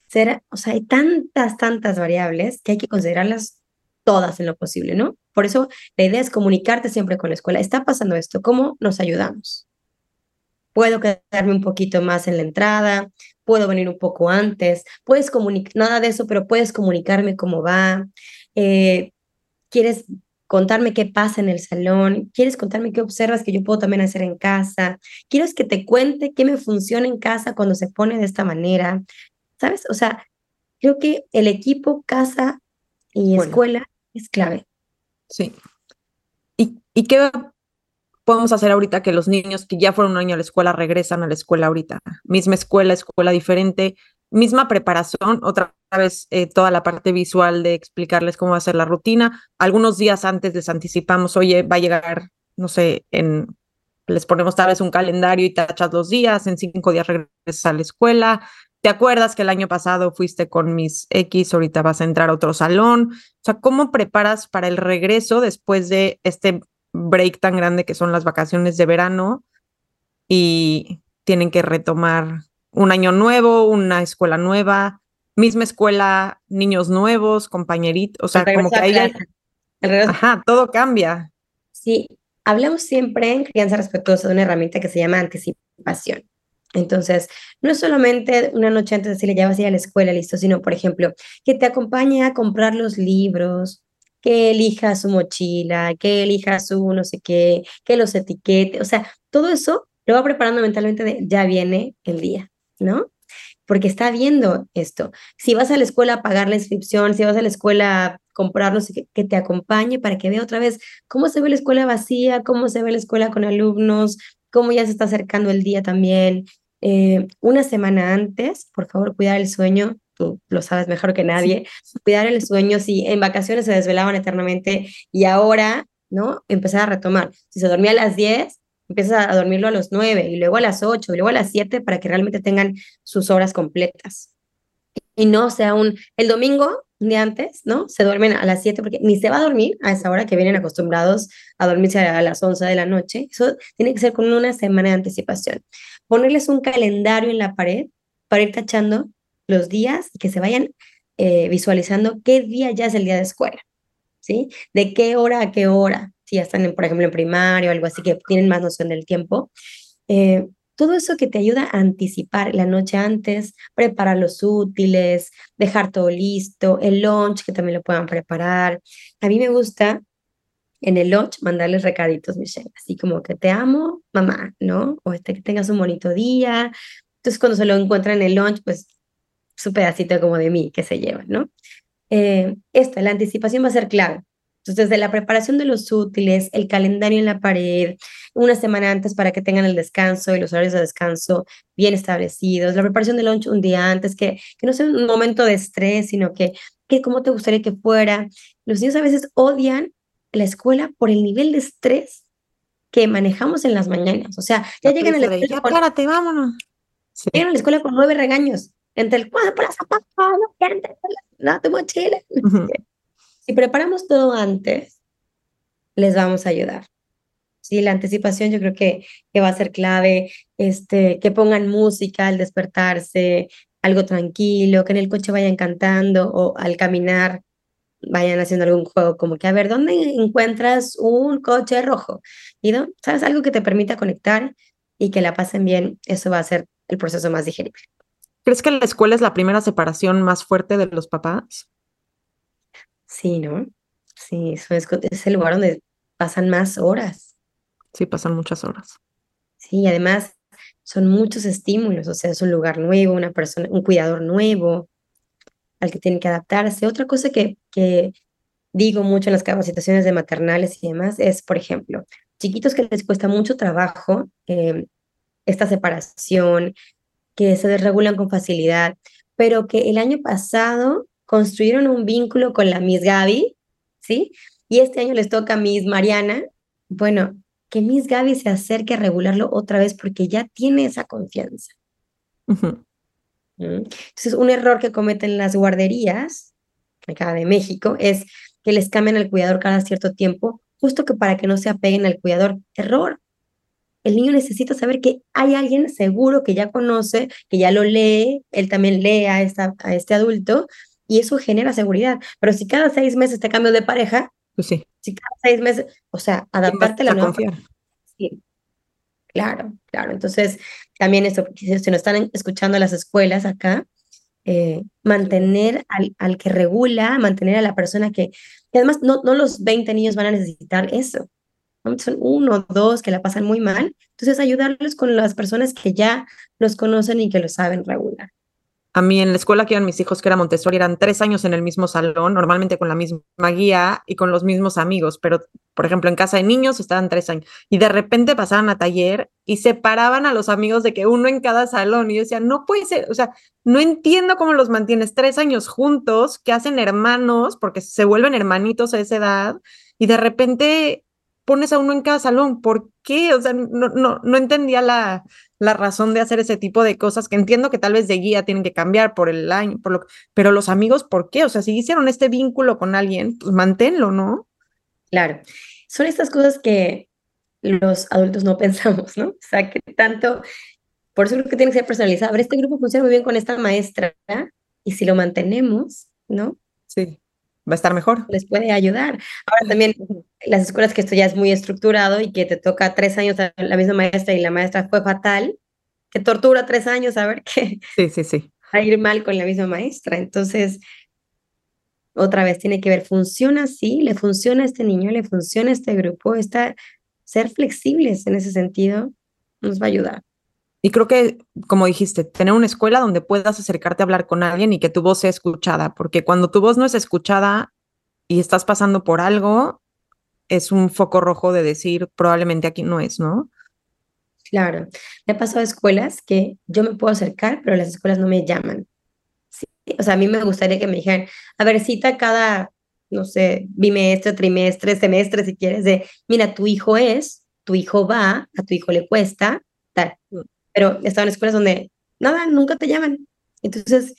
Será, o sea, hay tantas, tantas variables que hay que considerarlas todas en lo posible, ¿no? Por eso la idea es comunicarte siempre con la escuela. Está pasando esto, ¿cómo nos ayudamos? Puedo quedarme un poquito más en la entrada, puedo venir un poco antes, puedes comunicar, nada de eso, pero puedes comunicarme cómo va. Eh, ¿Quieres contarme qué pasa en el salón, quieres contarme qué observas que yo puedo también hacer en casa, quieres que te cuente qué me funciona en casa cuando se pone de esta manera, ¿sabes? O sea, creo que el equipo casa y escuela es clave. Sí. ¿Y, ¿Y qué podemos hacer ahorita que los niños que ya fueron un año a la escuela regresan a la escuela ahorita? Misma escuela, escuela diferente. misma preparación, otra vez eh, toda la parte visual de explicarles cómo va a ser la rutina. Algunos días antes les anticipamos, oye, va a llegar, no sé, en les ponemos tal vez un calendario y tachas los días, en cinco días regresas a la escuela. ¿Te acuerdas que el año pasado fuiste con mis X, ahorita vas a entrar a otro salón? O sea, ¿cómo preparas para el regreso después de este break tan grande que son las vacaciones de verano y tienen que retomar un año nuevo, una escuela nueva, misma escuela, niños nuevos, compañeritos, o sea, como que ahí... Ajá, todo cambia. Sí, hablamos siempre en crianza respetuosa de una herramienta que se llama anticipación. Entonces, no es solamente una noche antes de decirle ya vas a ir a la escuela, listo, sino, por ejemplo, que te acompañe a comprar los libros, que elija su mochila, que elija su no sé qué, que los etiquete, o sea, todo eso lo va preparando mentalmente de ya viene el día, ¿no? Porque está viendo esto. Si vas a la escuela a pagar la inscripción, si vas a la escuela a comprar, no sé qué, que te acompañe para que vea otra vez cómo se ve la escuela vacía, cómo se ve la escuela con alumnos, cómo ya se está acercando el día también, eh, una semana antes, por favor, cuidar el sueño, tú lo sabes mejor que nadie, cuidar el sueño, si en vacaciones se desvelaban eternamente y ahora, ¿no? Empezar a retomar. Si se dormía a las 10, empieza a dormirlo a las 9 y luego a las 8 y luego a las 7 para que realmente tengan sus horas completas. Y no sea un, el domingo, un día antes, ¿no? Se duermen a las 7 porque ni se va a dormir a esa hora que vienen acostumbrados a dormirse a las 11 de la noche. Eso tiene que ser con una semana de anticipación ponerles un calendario en la pared para ir tachando los días que se vayan eh, visualizando qué día ya es el día de escuela, ¿sí? De qué hora a qué hora, si ya están, por ejemplo, en primario o algo así, que tienen más noción del tiempo. Eh, todo eso que te ayuda a anticipar la noche antes, preparar los útiles, dejar todo listo, el lunch que también lo puedan preparar. A mí me gusta en el lunch mandarles recaditos, Michelle, así como que te amo, mamá, ¿no? O este, que tengas un bonito día. Entonces, cuando se lo encuentran en el lunch, pues su pedacito como de mí que se lleva, ¿no? Eh, esto, la anticipación va a ser clave. Entonces, desde la preparación de los útiles, el calendario en la pared, una semana antes para que tengan el descanso y los horarios de descanso bien establecidos, la preparación del lunch un día antes, que, que no sea un momento de estrés, sino que, que cómo te gustaría que fuera. Los niños a veces odian la escuela por el nivel de estrés que manejamos en las mañanas. O sea, ya llegan a la escuela. con, párate, vámonos. Llegan a la escuela con nueve regaños. Entre el cuadro, por la zapatos, no, no, tu mochila. Si preparamos todo antes, les vamos a ayudar. Sí, la anticipación yo creo que, que va a ser clave, este, que pongan música al despertarse, algo tranquilo, que en el coche vayan cantando o al caminar vayan haciendo algún juego, como que a ver, ¿dónde encuentras un coche rojo? Y no, ¿sabes? Algo que te permita conectar y que la pasen bien, eso va a ser el proceso más digerible. ¿Crees que la escuela es la primera separación más fuerte de los papás? Sí, ¿no? Sí, eso es, es el lugar donde pasan más horas. Sí, pasan muchas horas. Sí, además son muchos estímulos, o sea, es un lugar nuevo, una persona, un cuidador nuevo, al que tienen que adaptarse. Otra cosa que, que digo mucho en las capacitaciones de maternales y demás es, por ejemplo, chiquitos que les cuesta mucho trabajo eh, esta separación, que se desregulan con facilidad, pero que el año pasado construyeron un vínculo con la Miss Gaby, ¿sí? Y este año les toca a Miss Mariana. Bueno, que Miss Gaby se acerque a regularlo otra vez porque ya tiene esa confianza. Entonces, un error que cometen las guarderías, acá de México, es que les cambian al cuidador cada cierto tiempo, justo que para que no se apeguen al cuidador. Error. El niño necesita saber que hay alguien seguro que ya conoce, que ya lo lee, él también lee a, esta, a este adulto, y eso genera seguridad. Pero si cada seis meses te cambio de pareja, pues sí. si cada seis meses, o sea, adaptarte a la nueva. Sí, Claro, claro. Entonces, también esto, si nos están escuchando las escuelas acá, eh, mantener al, al, que regula, mantener a la persona que, que además no, no los 20 niños van a necesitar eso. Son uno o dos que la pasan muy mal. Entonces, ayudarlos con las personas que ya los conocen y que lo saben regular. a mí en la escuela que iban mis hijos, que era Montessori, eran tres años en el mismo salón, normalmente con la misma guía y con los mismos amigos, pero por ejemplo en casa de niños estaban tres años y de repente pasaban a taller y separaban a los amigos de que uno en cada salón y yo decía, no puede ser, o sea, no entiendo cómo los mantienes tres años juntos, que hacen hermanos, porque se vuelven hermanitos a esa edad y de repente pones a uno en cada salón, ¿por qué? O sea, no, no, no entendía la, la razón de hacer ese tipo de cosas, que entiendo que tal vez de guía tienen que cambiar por el año, por lo, pero los amigos, ¿por qué? O sea, si hicieron este vínculo con alguien, pues manténlo, ¿no? Claro, son estas cosas que los adultos no pensamos, ¿no? O sea, que tanto, por eso creo que tiene que ser personalizado. A ver, este grupo funciona muy bien con esta maestra, y si lo mantenemos, ¿no? Sí va a estar mejor. Les puede ayudar. Ahora también las escuelas que esto ya es muy estructurado y que te toca tres años a la misma maestra y la maestra fue fatal, que tortura tres años a ver qué sí, sí, sí. a ir mal con la misma maestra. Entonces, otra vez tiene que ver, ¿funciona así? ¿Le funciona a este niño? ¿Le funciona a este grupo? Está, ser flexibles en ese sentido nos va a ayudar. Y creo que, como dijiste, tener una escuela donde puedas acercarte a hablar con alguien y que tu voz sea escuchada, porque cuando tu voz no es escuchada y estás pasando por algo, es un foco rojo de decir probablemente aquí no es, ¿no? Claro. Me ha pasado a escuelas que yo me puedo acercar, pero las escuelas no me llaman. Sí. O sea, a mí me gustaría que me dijeran, a ver, cita cada, no sé, bimestre, trimestre, semestre, si quieres, de, mira, tu hijo es, tu hijo va, a tu hijo le cuesta, tal. Pero estaba en escuelas donde nada, nunca te llaman. Entonces,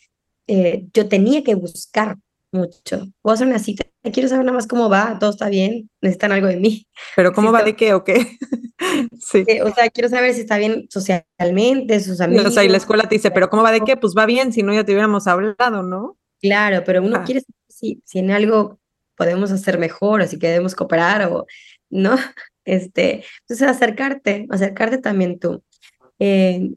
eh, yo tenía que buscar mucho. Puedo hacer una cita, quiero saber nada más cómo va, todo está bien, necesitan algo de mí. Pero ¿cómo va de qué o qué? sí. Eh, o sea, quiero saber si está bien socialmente, sus amigos. o sea, y la escuela te dice, pero ¿cómo va de qué? Pues va bien, si no ya te hubiéramos hablado, ¿no? Claro, pero uno quiere saber si, si en algo podemos hacer mejor, o si queremos cooperar, o no. Este, entonces acercarte, acercarte también tú. Eh,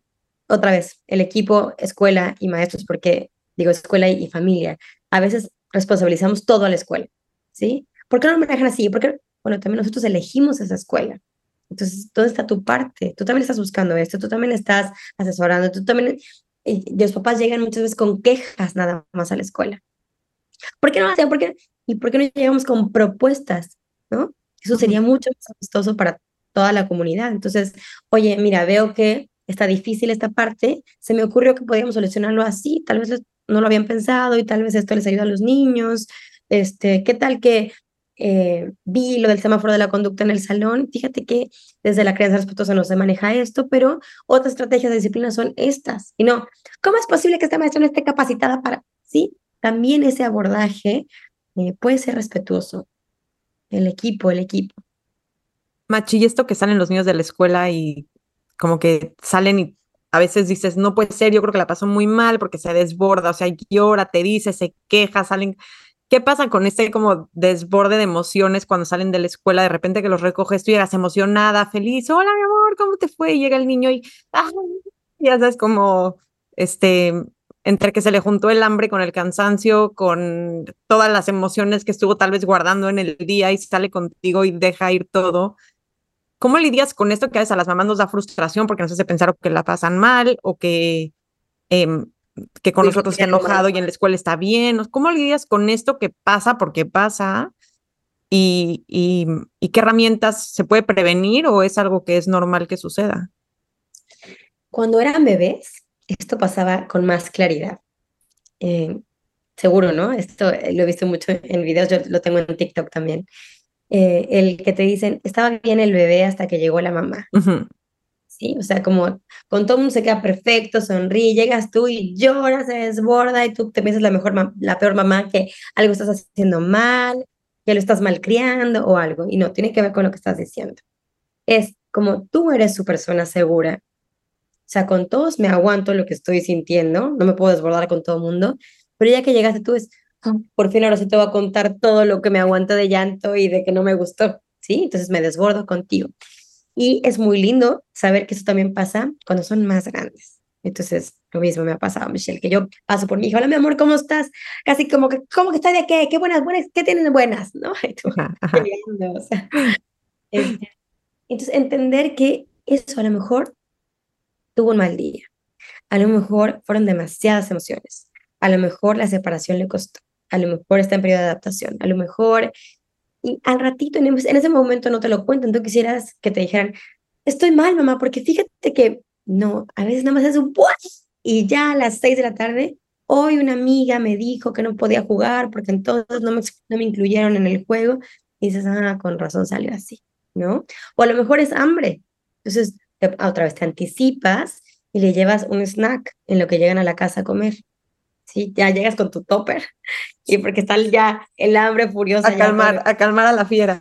otra vez, el equipo, escuela y maestros, porque digo escuela y, familia, a veces responsabilizamos todo a la escuela, ¿sí? ¿Por qué no me dejan así? Porque, bueno, también nosotros elegimos esa escuela. Entonces, ¿dónde está tu parte? Tú también estás buscando esto, tú también estás asesorando, tú también... Y los papás llegan muchas veces con quejas nada más a la escuela. ¿Por qué no lo hacen? ¿Por qué? ¿Y por qué no llegamos con propuestas? ¿No? Eso sería mucho más amistoso para toda la comunidad. Entonces, oye, mira, veo que está difícil esta parte, se me ocurrió que podíamos solucionarlo así, tal vez no lo habían pensado y tal vez esto les ayuda a los niños. Este, ¿Qué tal que eh, vi lo del semáforo de la conducta en el salón? Fíjate que desde la crianza respetuosa no se maneja esto, pero otras estrategias de disciplina son estas. Y no, ¿cómo es posible que esta maestra no esté capacitada para...? Sí, también ese abordaje eh, puede ser respetuoso. El equipo, el equipo. Machi, y esto que salen los niños de la escuela y como que salen y a veces dices, no puede ser, yo creo que la pasó muy mal porque se desborda, o sea, llora, te dice, se queja, salen. ¿Qué pasa con este como desborde de emociones cuando salen de la escuela? De repente que los recoges, tú llegas emocionada, feliz, hola mi amor, ¿cómo te fue? Y llega el niño y, ¡ay! ya sabes, como, este, entre que se le juntó el hambre con el cansancio, con todas las emociones que estuvo tal vez guardando en el día y sale contigo y deja ir todo. ¿Cómo lidias con esto que a veces a las mamás nos da frustración porque nos hace pensar que la pasan mal o que, em, que con nosotros está enojado y en la escuela está bien? ¿Cómo lidias con esto que pasa porque pasa? Y, y, qué herramientas se puede prevenir o es algo que es normal que suceda? Cuando eran bebés, esto pasaba con más claridad. Eh, seguro, ¿no? Esto lo he visto mucho en videos, yo lo tengo en TikTok también. Eh, el que te dicen, estaba bien el bebé hasta que llegó la mamá. Sí, o sea, como con todo mundo se queda perfecto, sonríe, llegas tú y lloras, se desborda y tú te piensas la mejor, la peor mamá, que algo estás haciendo mal, que lo estás malcriando o algo. Y no, tiene que ver con lo que estás diciendo. Es como tú eres su persona segura. O sea, con todos me aguanto lo que estoy sintiendo, no me puedo desbordar con todo el mundo, pero ya que llegaste tú es, por fin ahora sí te voy a contar todo lo que me aguanta de llanto y de que no me gustó, ¿sí? Entonces me desbordo contigo. Y es muy lindo saber que eso también pasa cuando son más grandes. Entonces, lo mismo me ha pasado, Michelle, que yo paso por mi hija, hola, mi amor, ¿cómo estás? Casi como que, ¿cómo que estás de qué? ¿Qué buenas, buenas, qué tienes buenas? ¿No? Este, entonces, entender que eso a lo mejor tuvo un mal día. A lo mejor fueron demasiadas emociones. A lo mejor la separación le costó. A lo mejor está en periodo de adaptación. A lo mejor y al ratito, en, ese momento no te lo cuentan, tú quisieras que te dijeran, estoy mal, mamá, porque fíjate que no, a veces nada más es un y ya a las seis de la tarde, hoy una amiga me dijo que no podía jugar porque entonces no me, no me incluyeron en el juego y dices, ah, con razón salió así, ¿no? O a lo mejor es hambre, entonces otra vez te anticipas y le llevas un snack en lo que llegan a la casa a comer. Sí, ya llegas con tu topper y porque está ya el hambre furiosa. A calmar, a calmar a la fiera.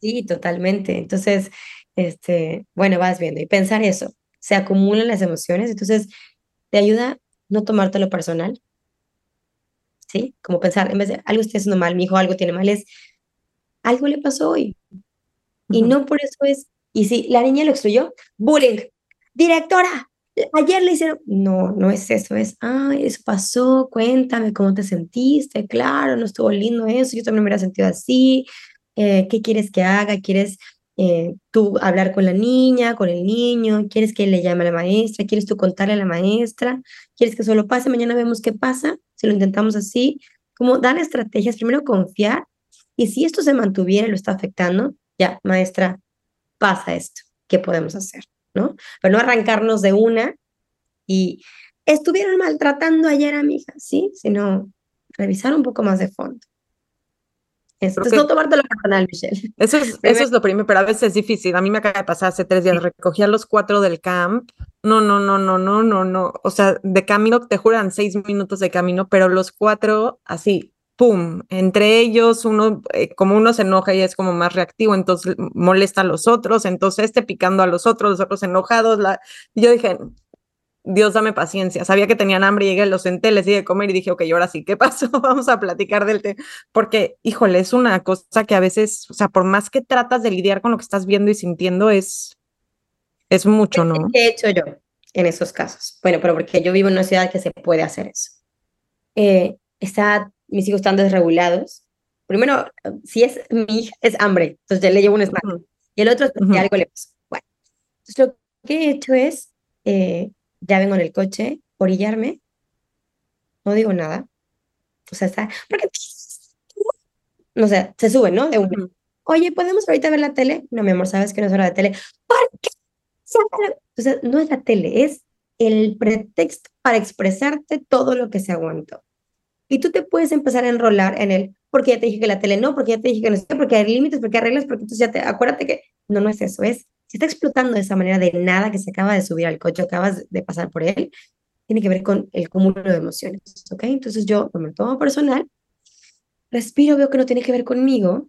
Sí, totalmente. Entonces, este, bueno, vas viendo y pensar eso. Se acumulan las emociones, entonces te ayuda no tomártelo personal. ¿Sí? Como pensar, en vez de algo está haciendo mal, mi hijo algo tiene mal, es algo le pasó hoy. Y no por eso es, y si la niña lo extruyó, bullying, directora, ayer le hicieron, no, no es eso, es, ay, eso pasó, cuéntame cómo te sentiste, claro, no estuvo lindo eso, yo también me hubiera sentido así, eh, ¿qué quieres que haga? ¿Quieres eh, tú hablar con la niña, con el niño? ¿Quieres que le llame a la maestra? ¿Quieres tú contarle a la maestra? ¿Quieres que solo pase? Mañana vemos qué pasa, si lo intentamos así, como dar estrategias, primero confiar, y si esto se mantuviera y lo está afectando, ya, maestra, pasa esto, ¿qué podemos hacer? ¿No? Pero no arrancarnos de una y estuvieron maltratando ayer a mi hija, ¿sí? Sino revisar un poco más de fondo. Entonces, no tomártelo personal, Michelle. Eso es, eso es lo primero, pero a veces es difícil. A mí me acaba de pasar hace tres días, recogí a los cuatro del camp. No, no, no, no, no, no, no. O sea, de camino, te juran seis minutos de camino, pero los cuatro así, pum, entre ellos uno, eh, como uno se enoja y es como más reactivo, entonces molesta a los otros, entonces este picando a los otros, los otros enojados, la... yo dije, Dios dame paciencia, sabía que tenían hambre, llegué, los senté, les di de comer y dije, ok, ahora sí, ¿qué pasó? Vamos a platicar del té, porque, híjole, es una cosa que a veces, o sea, por más que tratas de lidiar con lo que estás viendo y sintiendo, es, es mucho, ¿no? ¿Qué he hecho yo en esos casos? Bueno, pero porque yo vivo en una ciudad que se puede hacer eso. Eh, está mis hijos están desregulados, primero, si es mi hija, es hambre, entonces ya le llevo un snack. Y el otro es algo le pasó. Bueno, entonces lo que he hecho es, eh, ya vengo en el coche, orillarme, no digo nada. O sea, está, porque, no sé, se sube, ¿no? De uno. Oye, ¿podemos ahorita ver la tele? No, mi amor, sabes que no es hora de tele. ¿Por qué? Entonces, no es la tele, es el pretexto para expresarte todo lo que se aguantó. Y tú te puedes empezar a enrolar en el, porque ya te dije que la tele no, porque ya te dije que no sé, porque hay límites, porque hay reglas, porque entonces ya te, acuérdate que no, no es eso, es, si está explotando de esa manera de nada que se acaba de subir al coche, acabas de pasar por él, tiene que ver con el cúmulo de emociones, ¿ok? Entonces yo me lo tomo personal, respiro, veo que no tiene que ver conmigo,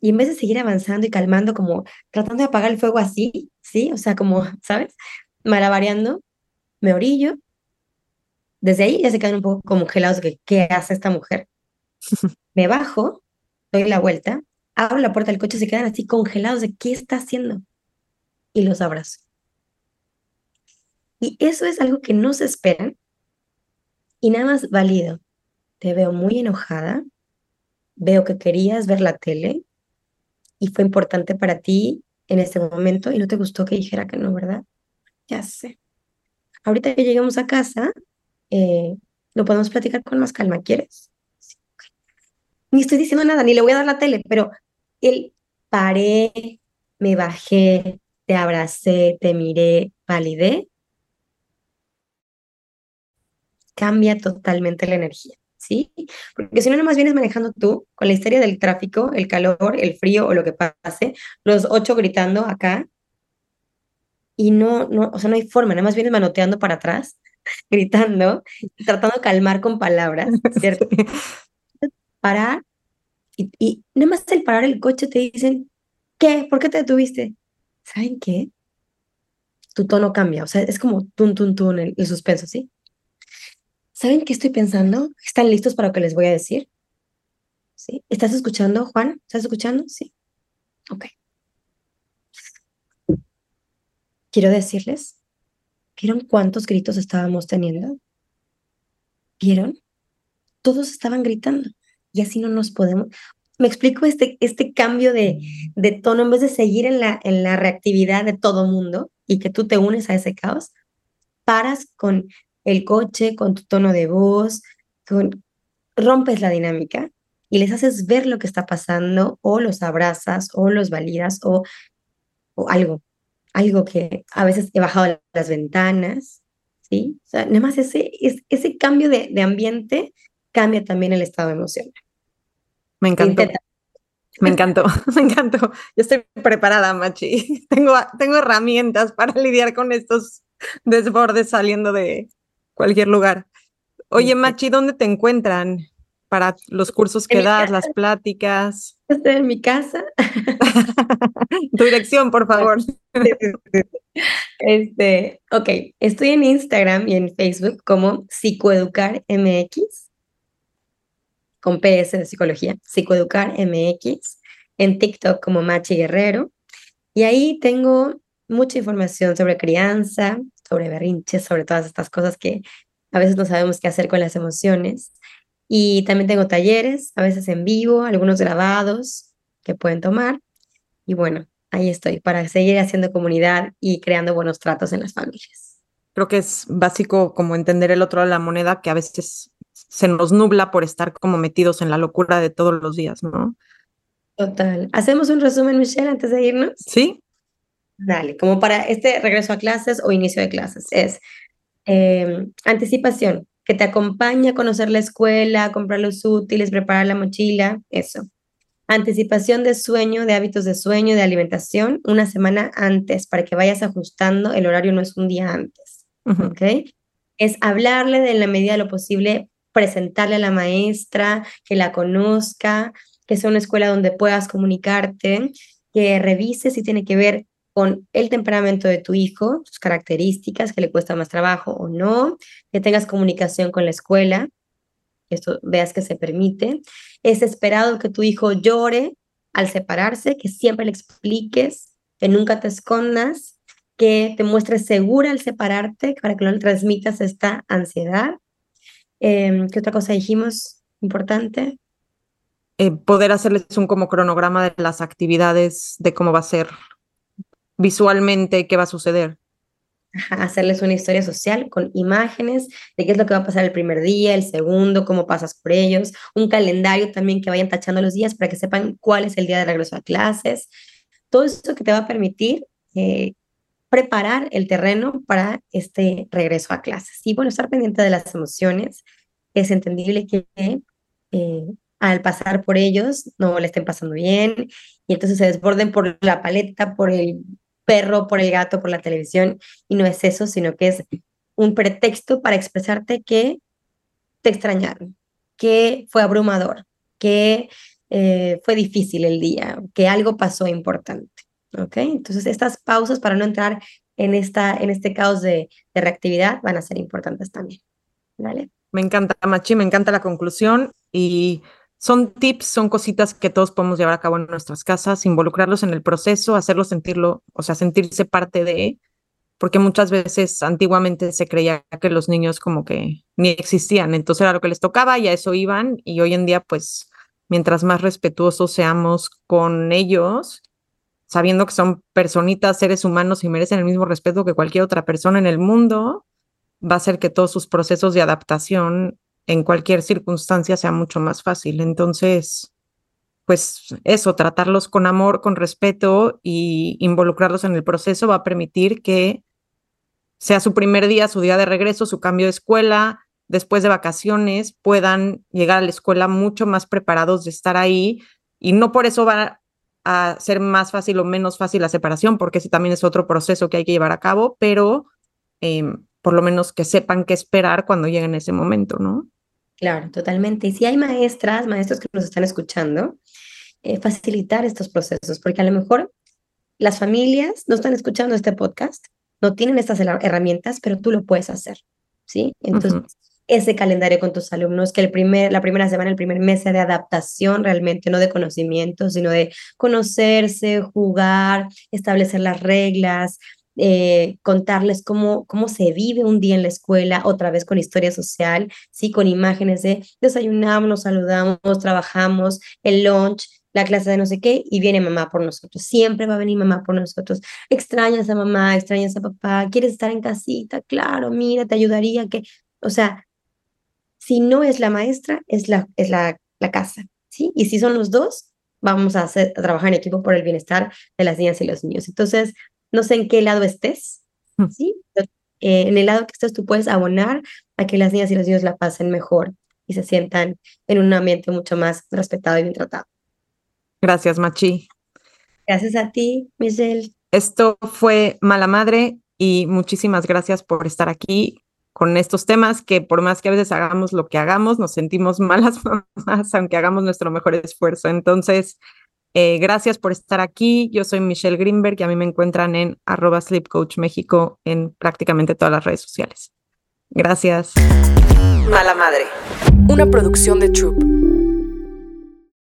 y en vez de seguir avanzando y calmando, como tratando de apagar el fuego así, ¿sí? O sea, como, ¿sabes? Malabareando, me orillo, desde ahí ya se quedan un poco congelados de qué hace esta mujer. Me bajo, doy la vuelta, abro la puerta del coche, se quedan así congelados de qué está haciendo. Y los abrazo. Y eso es algo que no se esperan. Y nada más válido. Te veo muy enojada. Veo que querías ver la tele y fue importante para ti en este momento y no te gustó que dijera que no, ¿verdad? Ya sé. Ahorita que lleguemos a casa, eh, lo podemos platicar con más calma, ¿quieres? Ni estoy diciendo nada, ni le voy a dar la tele, pero él paré, me bajé, te abracé, te miré, validé, cambia totalmente la energía, ¿sí? Porque si no, nomás vienes manejando tú con la historia del tráfico, el calor, el frío o lo que pase, los ocho gritando acá, y no, no, o sea, no hay forma, nada más vienes manoteando para atrás gritando, tratando de calmar con palabras, ¿cierto? Parar y, y nada más el parar el coche te dicen, ¿qué? ¿Por qué te detuviste? ¿Saben qué? Tu tono cambia, o sea, es como tun, tun, tun, el, el suspenso, ¿sí? ¿Saben qué estoy pensando? ¿Están listos para lo que les voy a decir? ¿Sí? ¿Estás escuchando, Juan? ¿Estás escuchando? Sí. Ok. Quiero decirles ¿Vieron cuántos gritos estábamos teniendo? ¿Vieron? Todos estaban gritando y así no nos podemos. Me explico este, este cambio de, de tono, en vez de seguir en la, en la reactividad de todo mundo y que tú te unes a ese caos, paras con el coche, con tu tono de voz, con, rompes la dinámica y les haces ver lo que está pasando o los abrazas o los validas o, o algo, algo que a veces he bajado las ventanas, ¿sí? O sea, nada más ese, ese cambio de, de ambiente cambia también el estado emocional. Me encantó. Me encantó, me encantó. Yo estoy preparada, Machi. Tengo, tengo herramientas para lidiar con estos desbordes saliendo de cualquier lugar. Oye, Machi, ¿dónde te encuentran para los cursos que das, las pláticas? Estoy en mi casa. tu dirección, por favor. Este, ok, estoy en Instagram y en Facebook como Psicoeducar MX con PS de psicología, Psicoeducar MX, en TikTok como Machi Guerrero. Y ahí tengo mucha información sobre crianza, sobre berrinches, sobre todas estas cosas que a veces no sabemos qué hacer con las emociones. Y también tengo talleres, a veces en vivo, algunos grabados que pueden tomar. Y bueno, ahí estoy para seguir haciendo comunidad y creando buenos tratos en las familias. Creo que es básico como entender el otro de la moneda que a veces se nos nubla por estar como metidos en la locura de todos los días, ¿no? Total. ¿Hacemos un resumen, Michelle, antes de irnos? Sí. Dale, como para este regreso a clases o inicio de clases. Es em, anticipación, que te acompaña a conocer la escuela, comprar los útiles, preparar la mochila, eso. Anticipación de sueño, de hábitos de sueño, de alimentación, una semana antes, para que vayas ajustando, el horario no es un día antes, ¿ok? Es hablarle de la medida de lo posible presentarle a la maestra, que la conozca, que sea una escuela donde puedas comunicarte, que revises si tiene que ver con el temperamento de tu hijo, sus características, que le cuesta más trabajo o no, que tengas comunicación con la escuela, que esto veas que se permite. Es esperado que tu hijo llore al separarse, que siempre le expliques, que nunca te escondas, que te muestres segura al separarte para que no le transmitas esta ansiedad. Em, ¿Qué otra cosa dijimos importante? Eh, poder hacerles un como cronograma de las actividades, de cómo va a ser visualmente, qué va a suceder. hacerles una historia social con imágenes de qué es lo que va a pasar el primer día, el segundo, cómo pasas por ellos, un calendario también que vayan tachando los días para que sepan cuál es el día de regreso a clases. Todo eso que te va a permitir eh, preparar el terreno para este regreso a clases. Y bueno, estar pendiente de las emociones. Es entendible que eh, al pasar por ellos no le estén pasando bien y entonces se desborden por la paleta, por el perro, por el gato, por la televisión. Y no es eso, sino que es un pretexto para expresarte que te extrañaron, que fue abrumador, que eh, fue difícil el día, que algo pasó importante. ¿ok? Entonces, estas pausas para no entrar en, esta, en este caos de, de reactividad van a ser importantes también, ¿vale? Me encanta, Machi, me encanta la conclusión y son tips, son cositas que todos podemos llevar a cabo en nuestras casas, involucrarlos en el proceso, hacerlos sentirlo, o sea, sentirse parte de, porque muchas veces antiguamente se creía que los niños como que ni existían, entonces era lo que les tocaba y a eso iban y hoy en día pues mientras más respetuosos seamos con ellos, sabiendo que son personitas, seres humanos y merecen el mismo respeto que cualquier otra persona en el mundo, va a hacer que todos sus procesos de adaptación en cualquier circunstancia sea mucho más fácil. Entonces, pues eso, tratarlos con amor, con respeto y involucrarlos en el proceso va a permitir que sea su primer día, su día de regreso, su cambio de escuela, después de vacaciones, puedan llegar a la escuela mucho más preparados de estar ahí y no por eso va a ser más fácil o menos fácil la separación, porque ese también es otro proceso que hay que llevar a cabo, pero em, por lo menos que sepan qué esperar cuando lleguen ese momento, ¿no? Claro, totalmente. Y si hay maestras, maestros que nos están escuchando, eh, facilitar estos procesos, porque a lo mejor las familias no están escuchando este podcast, no tienen estas herramientas, pero tú lo puedes hacer, ¿sí? Entonces, ese calendario con tus alumnos, que el primer, la primera semana, el primer mes sea de adaptación realmente, no de conocimiento, sino de conocerse, jugar, establecer las reglas, eh, contarles cómo, cómo se vive un día en la escuela, otra vez con historia social, ¿sí? con imágenes de desayunamos, nos saludamos, trabajamos, el lunch, la clase de no sé qué y viene mamá por nosotros. Siempre va a venir mamá por nosotros. Extrañas a mamá, extrañas a papá, quieres estar en casita, claro, mira, te ayudaría que, o sea, si no es la maestra, es la, es la, la casa, ¿sí? Y si son los dos, vamos a, hacer, a trabajar en equipo por el bienestar de las niñas y los niños. Entonces, no sé en qué lado estés. ¿sí? Eh, en el lado que estés, tú puedes abonar a que las niñas y los niños la pasen mejor y se sientan en un ambiente mucho más respetado y bien tratado. Gracias, Machi. Gracias a ti, Michelle. Esto fue Mala Madre y muchísimas gracias por estar aquí con estos temas que por más que a veces hagamos lo que hagamos, nos sentimos malas mamás, aunque hagamos nuestro mejor esfuerzo. Entonces, eh, gracias por estar aquí. Yo soy Michelle Greenberg y a mí me encuentran en arroba Sleep Coach México en prácticamente todas las redes sociales. Gracias. Mala Madre. Una producción de Troop.